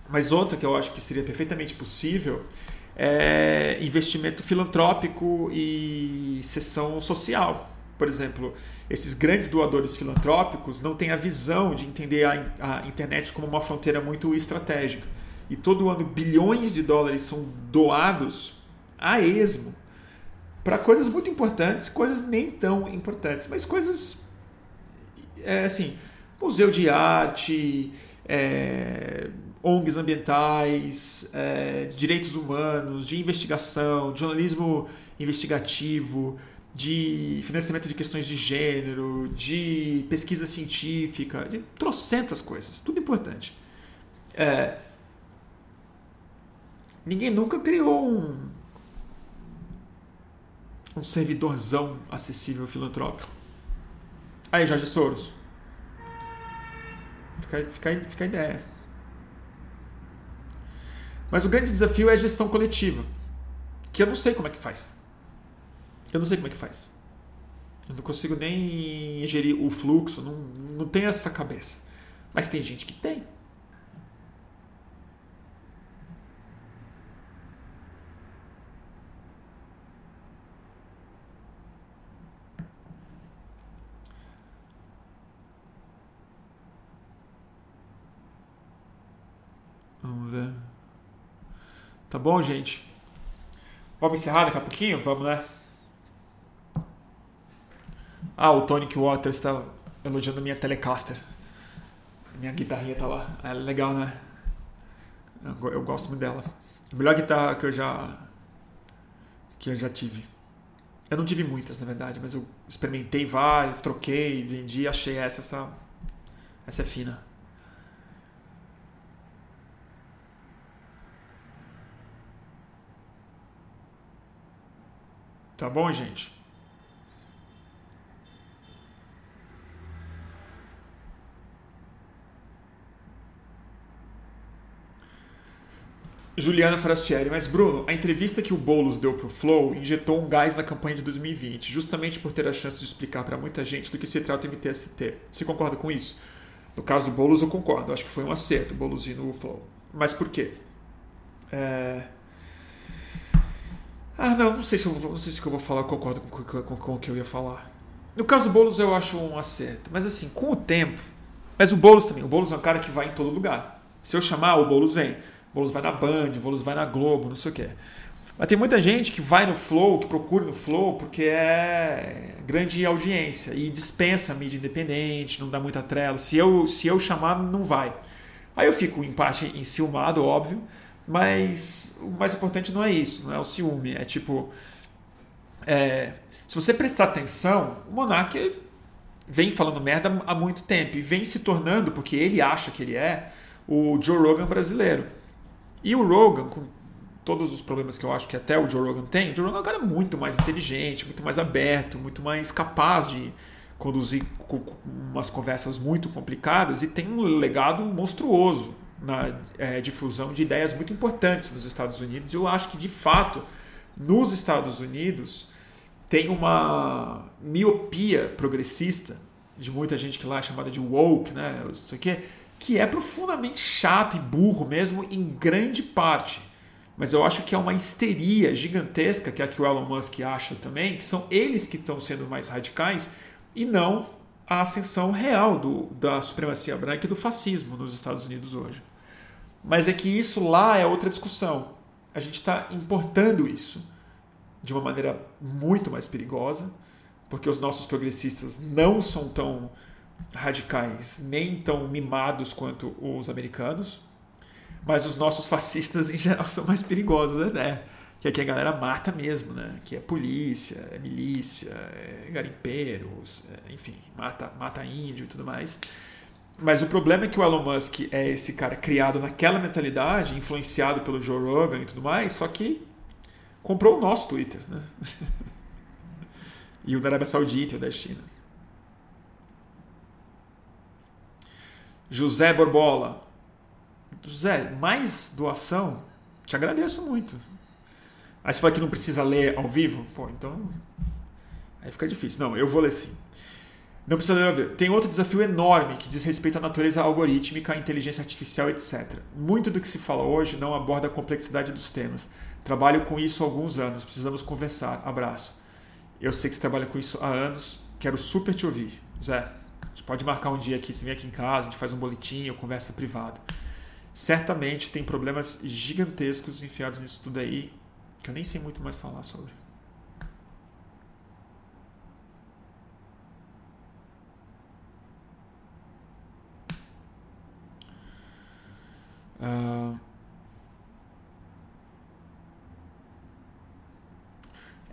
Mas outra que eu acho que seria perfeitamente possível é investimento filantrópico e sessão social. Por exemplo, esses grandes doadores filantrópicos não têm a visão de entender a, a internet como uma fronteira muito estratégica. E todo ano bilhões de dólares são doados a esmo para coisas muito importantes, coisas nem tão importantes, mas coisas é, assim, museu de arte, é, ONGs ambientais, é, direitos humanos, de investigação, de jornalismo investigativo, de financiamento de questões de gênero, de pesquisa científica, de trocentas coisas, tudo importante. É, ninguém nunca criou um, um servidorzão acessível filantrópico. Aí, Jorge Soros. Fica, fica, fica a ideia. Mas o grande desafio é a gestão coletiva, que eu não sei como é que faz. Eu não sei como é que faz. Eu não consigo nem gerir o fluxo, não, não tenho essa cabeça. Mas tem gente que tem. Vamos ver. Tá bom, gente? Vamos encerrar daqui a pouquinho? Vamos, né? Ah, o Tonic Waters está elogiando minha Telecaster. Minha guitarrinha tá lá. É legal, né? Eu, eu gosto muito dela. A melhor guitarra que eu já que eu já tive. Eu não tive muitas, na verdade, mas eu experimentei várias, troquei, vendi, achei essa, essa, essa é fina. Tá bom, gente? Juliana Forastieri, mas Bruno, a entrevista que o Boulos deu para o Flow injetou um gás na campanha de 2020, justamente por ter a chance de explicar para muita gente do que se trata o MTST. Você concorda com isso? No caso do Boulos, eu concordo. Acho que foi um acerto o Boulos ir no Flow. Mas por quê? É... Ah, não, não sei se eu, não sei se eu vou falar, concordo com, com, com, o que eu ia falar. No caso do Boulos, eu acho um acerto. Mas assim, com o tempo. Mas o Boulos também. O Boulos é um cara que vai em todo lugar. Se eu chamar, o Boulos vem. O Boulos vai na Band, o Boulos vai na Globo, não sei o quê. Mas tem muita gente que vai no Flow, que procura no Flow, porque é grande audiência e dispensa a mídia independente, não dá muita trela. Se eu, se eu chamar, não vai. Aí eu fico em parte enciumado, óbvio. Mas o mais importante não é isso, não é o ciúme. É tipo. É, se você prestar atenção, o Monark vem falando merda há muito tempo e vem se tornando, porque ele acha que ele é, o Joe Rogan brasileiro. E o Rogan, com todos os problemas que eu acho que até o Joe Rogan tem, o Joe Rogan é um cara muito mais inteligente, muito mais aberto, muito mais capaz de conduzir umas conversas muito complicadas e tem um legado monstruoso na é, difusão de ideias muito importantes nos Estados Unidos. Eu acho que, de fato, nos Estados Unidos tem uma miopia progressista de muita gente que lá é chamada de woke, né? Isso aqui, que é profundamente chato e burro mesmo em grande parte. Mas eu acho que é uma histeria gigantesca, que é a que o Elon Musk acha também, que são eles que estão sendo mais radicais, e não a ascensão real do, da supremacia branca e do fascismo nos Estados Unidos hoje. Mas é que isso lá é outra discussão. A gente está importando isso de uma maneira muito mais perigosa, porque os nossos progressistas não são tão radicais nem tão mimados quanto os americanos, mas os nossos fascistas (laughs) em geral são mais perigosos, né? Que aqui a galera mata mesmo, né? Que é polícia, é milícia, é garimpeiros, é, enfim, mata, mata índio e tudo mais. Mas o problema é que o Elon Musk é esse cara criado naquela mentalidade, influenciado pelo Joe Rogan e tudo mais, só que comprou o nosso Twitter, né? (laughs) e o da Arábia Saudita e o da China. José Borbola. José, mais doação? Te agradeço muito. Aí você fala que não precisa ler ao vivo? Pô, então. Aí fica difícil. Não, eu vou ler sim. Não precisa ler ao vivo. Tem outro desafio enorme que diz respeito à natureza algorítmica, inteligência artificial, etc. Muito do que se fala hoje não aborda a complexidade dos temas. Trabalho com isso há alguns anos. Precisamos conversar. Abraço. Eu sei que você trabalha com isso há anos. Quero super te ouvir. Zé, a gente pode marcar um dia aqui, você vem aqui em casa, a gente faz um boletim ou conversa privada. Certamente tem problemas gigantescos enfiados nisso tudo aí, que eu nem sei muito mais falar sobre. Uh,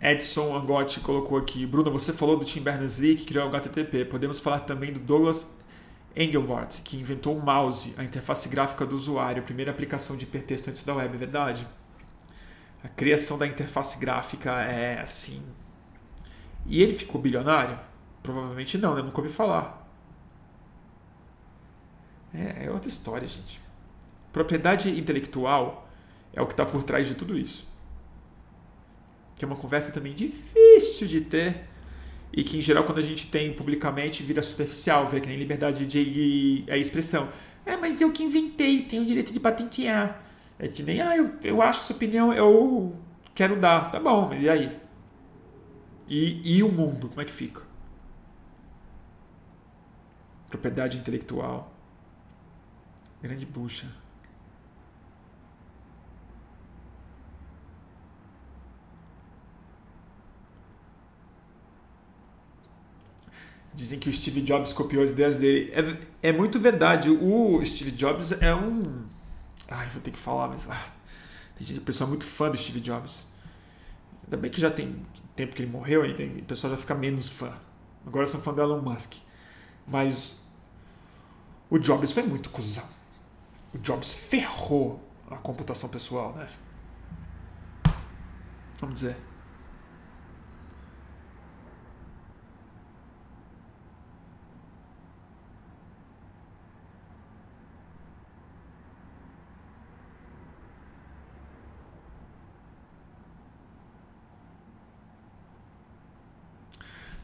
Edson Angotti colocou aqui. Bruno, você falou do Tim Berners-Lee que criou o HTTP. Podemos falar também do Douglas Engelbart, que inventou o mouse, a interface gráfica do usuário, a primeira aplicação de hipertexto antes da web, é verdade? A criação da interface gráfica é assim. E ele ficou bilionário? Provavelmente não, né? Nunca ouvi falar. É, é outra história, gente. Propriedade intelectual é o que está por trás de tudo isso que é uma conversa também difícil de ter e que em geral quando a gente tem publicamente vira superficial, vê que nem liberdade de é expressão. É, mas eu que inventei, tenho o direito de patentear. É que nem, ah, eu, eu acho essa opinião, eu quero dar. Tá bom, mas e aí? E, e o mundo, como é que fica? Propriedade intelectual. Grande bucha. Dizem que o Steve Jobs copiou as ideias dele. É, é muito verdade. O Steve Jobs é um. Ai, vou ter que falar, mas. Ah, tem gente, pessoal muito fã do Steve Jobs. Ainda bem que já tem tempo que ele morreu, ainda o pessoal já fica menos fã. Agora são fã do Elon Musk. Mas o Jobs foi muito cuzão. O Jobs ferrou a computação pessoal, né? Vamos dizer.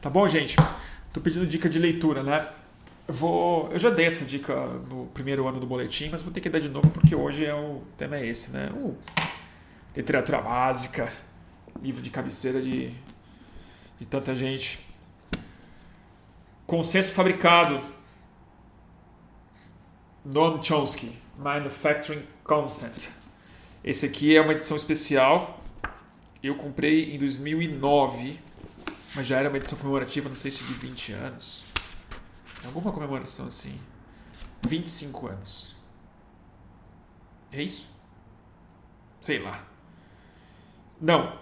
Tá bom, gente? Tô pedindo dica de leitura, né? Eu, vou, eu já dei essa dica no primeiro ano do boletim, mas vou ter que dar de novo porque hoje é o tema é esse, né? Uh, literatura básica, livro de cabeceira de, de tanta gente. Consenso fabricado. Noam Chomsky, Manufacturing Consent. Esse aqui é uma edição especial. Eu comprei em 2009 mas já era uma edição comemorativa, não sei se de 20 anos. Alguma comemoração assim. 25 anos. É isso? Sei lá. Não.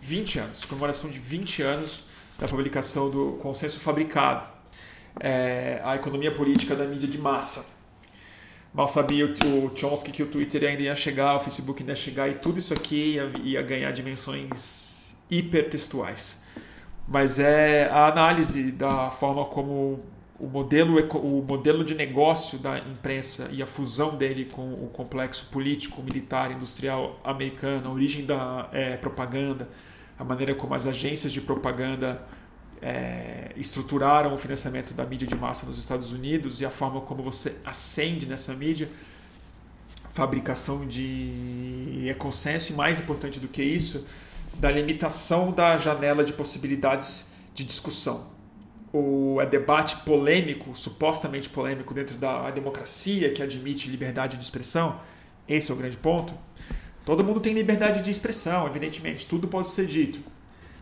20 anos. Comemoração de 20 anos da publicação do Consenso Fabricado. É, a economia política da mídia de massa. Mal sabia o, Chomsky que o Twitter ainda ia chegar, o Facebook ainda ia chegar e tudo isso aqui ia, ia ganhar dimensões hipertextuais mas é a análise da forma como o modelo, o modelo de negócio da imprensa e a fusão dele com o complexo político, militar, industrial americano, a origem da é, propaganda, a maneira como as agências de propaganda é, estruturaram o financiamento da mídia de massa nos Estados Unidos e a forma como você acende nessa mídia, fabricação de é consenso e mais importante do que isso, da limitação da janela de possibilidades de discussão. o é debate polêmico, supostamente polêmico, dentro da democracia que admite liberdade de expressão, esse é o grande ponto. Todo mundo tem liberdade de expressão, evidentemente, tudo pode ser dito.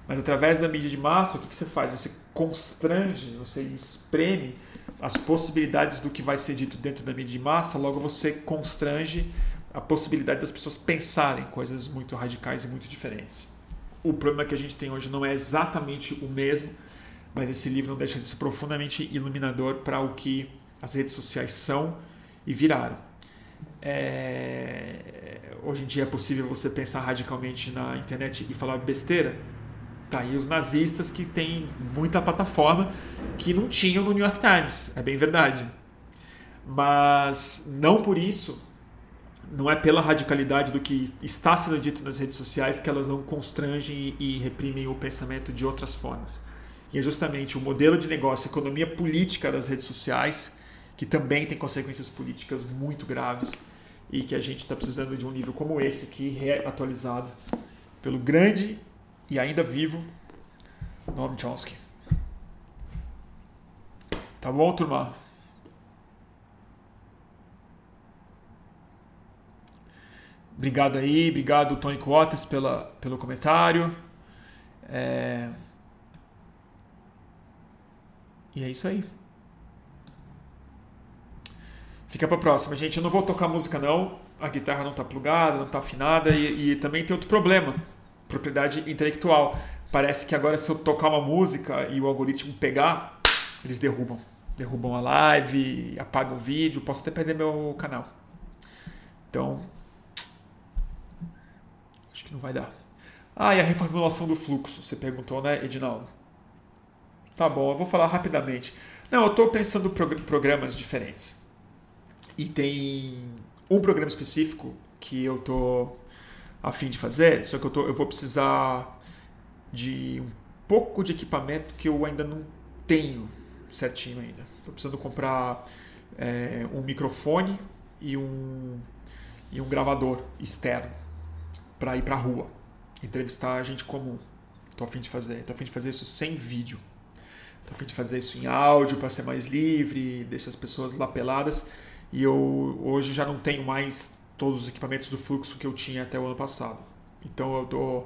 Mas através da mídia de massa, o que, que você faz? Você constrange, você espreme as possibilidades do que vai ser dito dentro da mídia de massa, logo você constrange a possibilidade das pessoas pensarem coisas muito radicais e muito diferentes. O problema que a gente tem hoje não é exatamente o mesmo, mas esse livro não deixa de ser profundamente iluminador para o que as redes sociais são e viraram. É... Hoje em dia é possível você pensar radicalmente na internet e falar besteira, Tá aí os nazistas que têm muita plataforma que não tinham no New York Times, é bem verdade. Mas não por isso, não é pela radicalidade do que está sendo dito nas redes sociais que elas não constrangem e reprimem o pensamento de outras formas. E é justamente o modelo de negócio, a economia política das redes sociais, que também tem consequências políticas muito graves e que a gente está precisando de um livro como esse aqui, reatualizado pelo grande e ainda vivo, Noam Chomsky. Tá bom, turma? Obrigado aí, obrigado Tony Waters pela, pelo comentário. É... E é isso aí. Fica pra próxima, gente. Eu não vou tocar música não. A guitarra não tá plugada, não tá afinada e, e também tem outro problema propriedade intelectual. Parece que agora se eu tocar uma música e o algoritmo pegar, eles derrubam. Derrubam a live, apagam o vídeo, posso até perder meu canal. Então, não vai dar. Ah, e a reformulação do fluxo, você perguntou, né, Edinaldo? Tá bom, eu vou falar rapidamente. Não, eu estou pensando em programas diferentes. E tem um programa específico que eu estou a fim de fazer, só que eu, tô, eu vou precisar de um pouco de equipamento que eu ainda não tenho certinho ainda. Estou precisando comprar é, um microfone e um, e um gravador externo para ir para a rua, entrevistar gente comum. Estou a fim de fazer. Estou a fim de fazer isso sem vídeo. Estou a fim de fazer isso em áudio para ser mais livre, deixar as pessoas lá peladas. E eu hoje já não tenho mais todos os equipamentos do fluxo que eu tinha até o ano passado. Então eu tô,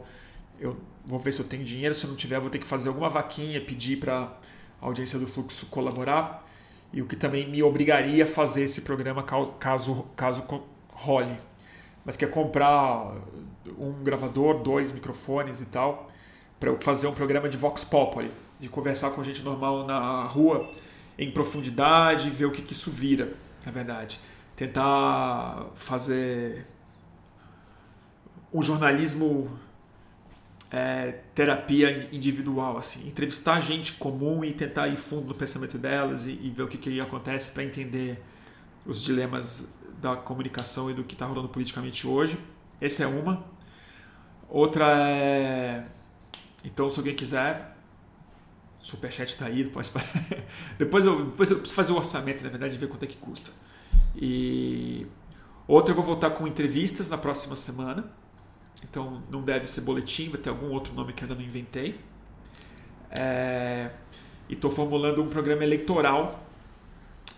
eu vou ver se eu tenho dinheiro, se eu não tiver, vou ter que fazer alguma vaquinha, pedir para a audiência do fluxo colaborar e o que também me obrigaria a fazer esse programa caso caso role. Mas quer comprar um gravador, dois microfones e tal, para eu fazer um programa de Vox Populi, de conversar com gente normal na rua em profundidade, ver o que, que isso vira, na verdade. Tentar fazer um jornalismo é, terapia individual, assim, entrevistar gente comum e tentar ir fundo no pensamento delas e, e ver o que, que acontece para entender os dilemas da comunicação e do que está rolando politicamente hoje. Essa é uma. Outra é. Então, se alguém quiser, superchat está aí, pode (laughs) depois, eu, depois eu preciso fazer o orçamento, na verdade, e ver quanto é que custa. E outra eu vou voltar com entrevistas na próxima semana. Então não deve ser boletim, vai ter algum outro nome que eu ainda não inventei. É... E estou formulando um programa eleitoral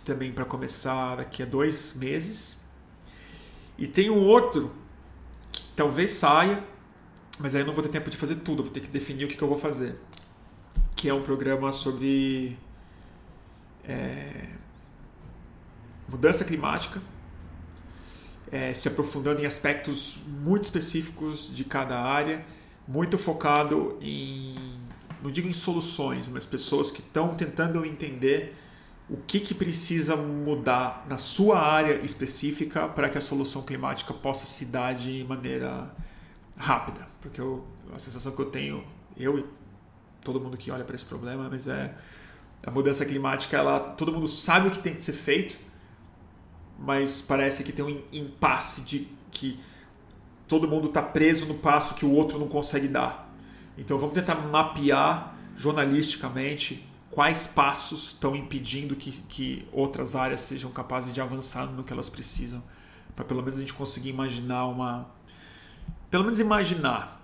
também para começar daqui a dois meses. E tem um outro que talvez saia, mas aí eu não vou ter tempo de fazer tudo, vou ter que definir o que, que eu vou fazer. Que é um programa sobre é, mudança climática, é, se aprofundando em aspectos muito específicos de cada área, muito focado em, não digo em soluções, mas pessoas que estão tentando entender o que, que precisa mudar na sua área específica para que a solução climática possa se dar de maneira rápida. Porque eu, a sensação que eu tenho, eu e todo mundo que olha para esse problema, mas é a mudança climática, ela, todo mundo sabe o que tem que ser feito, mas parece que tem um impasse de que todo mundo está preso no passo que o outro não consegue dar. Então vamos tentar mapear jornalisticamente quais passos estão impedindo que, que outras áreas sejam capazes de avançar no que elas precisam, para pelo menos a gente conseguir imaginar uma. Pelo menos imaginar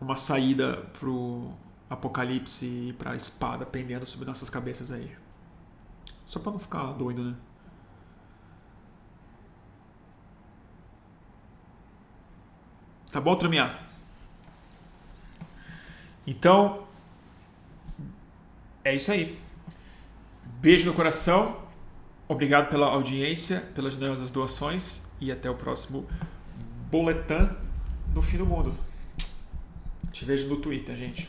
uma saída apocalipse e pra espada pendendo sobre nossas cabeças aí. Só pra não ficar doido, né? Tá bom, turminha? Então, é isso aí. Beijo no coração. Obrigado pela audiência, pelas generosas doações e até o próximo boletim do fim do mundo. Te vejo no Twitter, gente.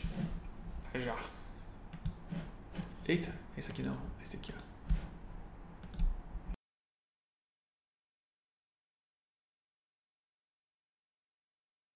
Já. Eita, esse aqui não. Esse aqui, ó.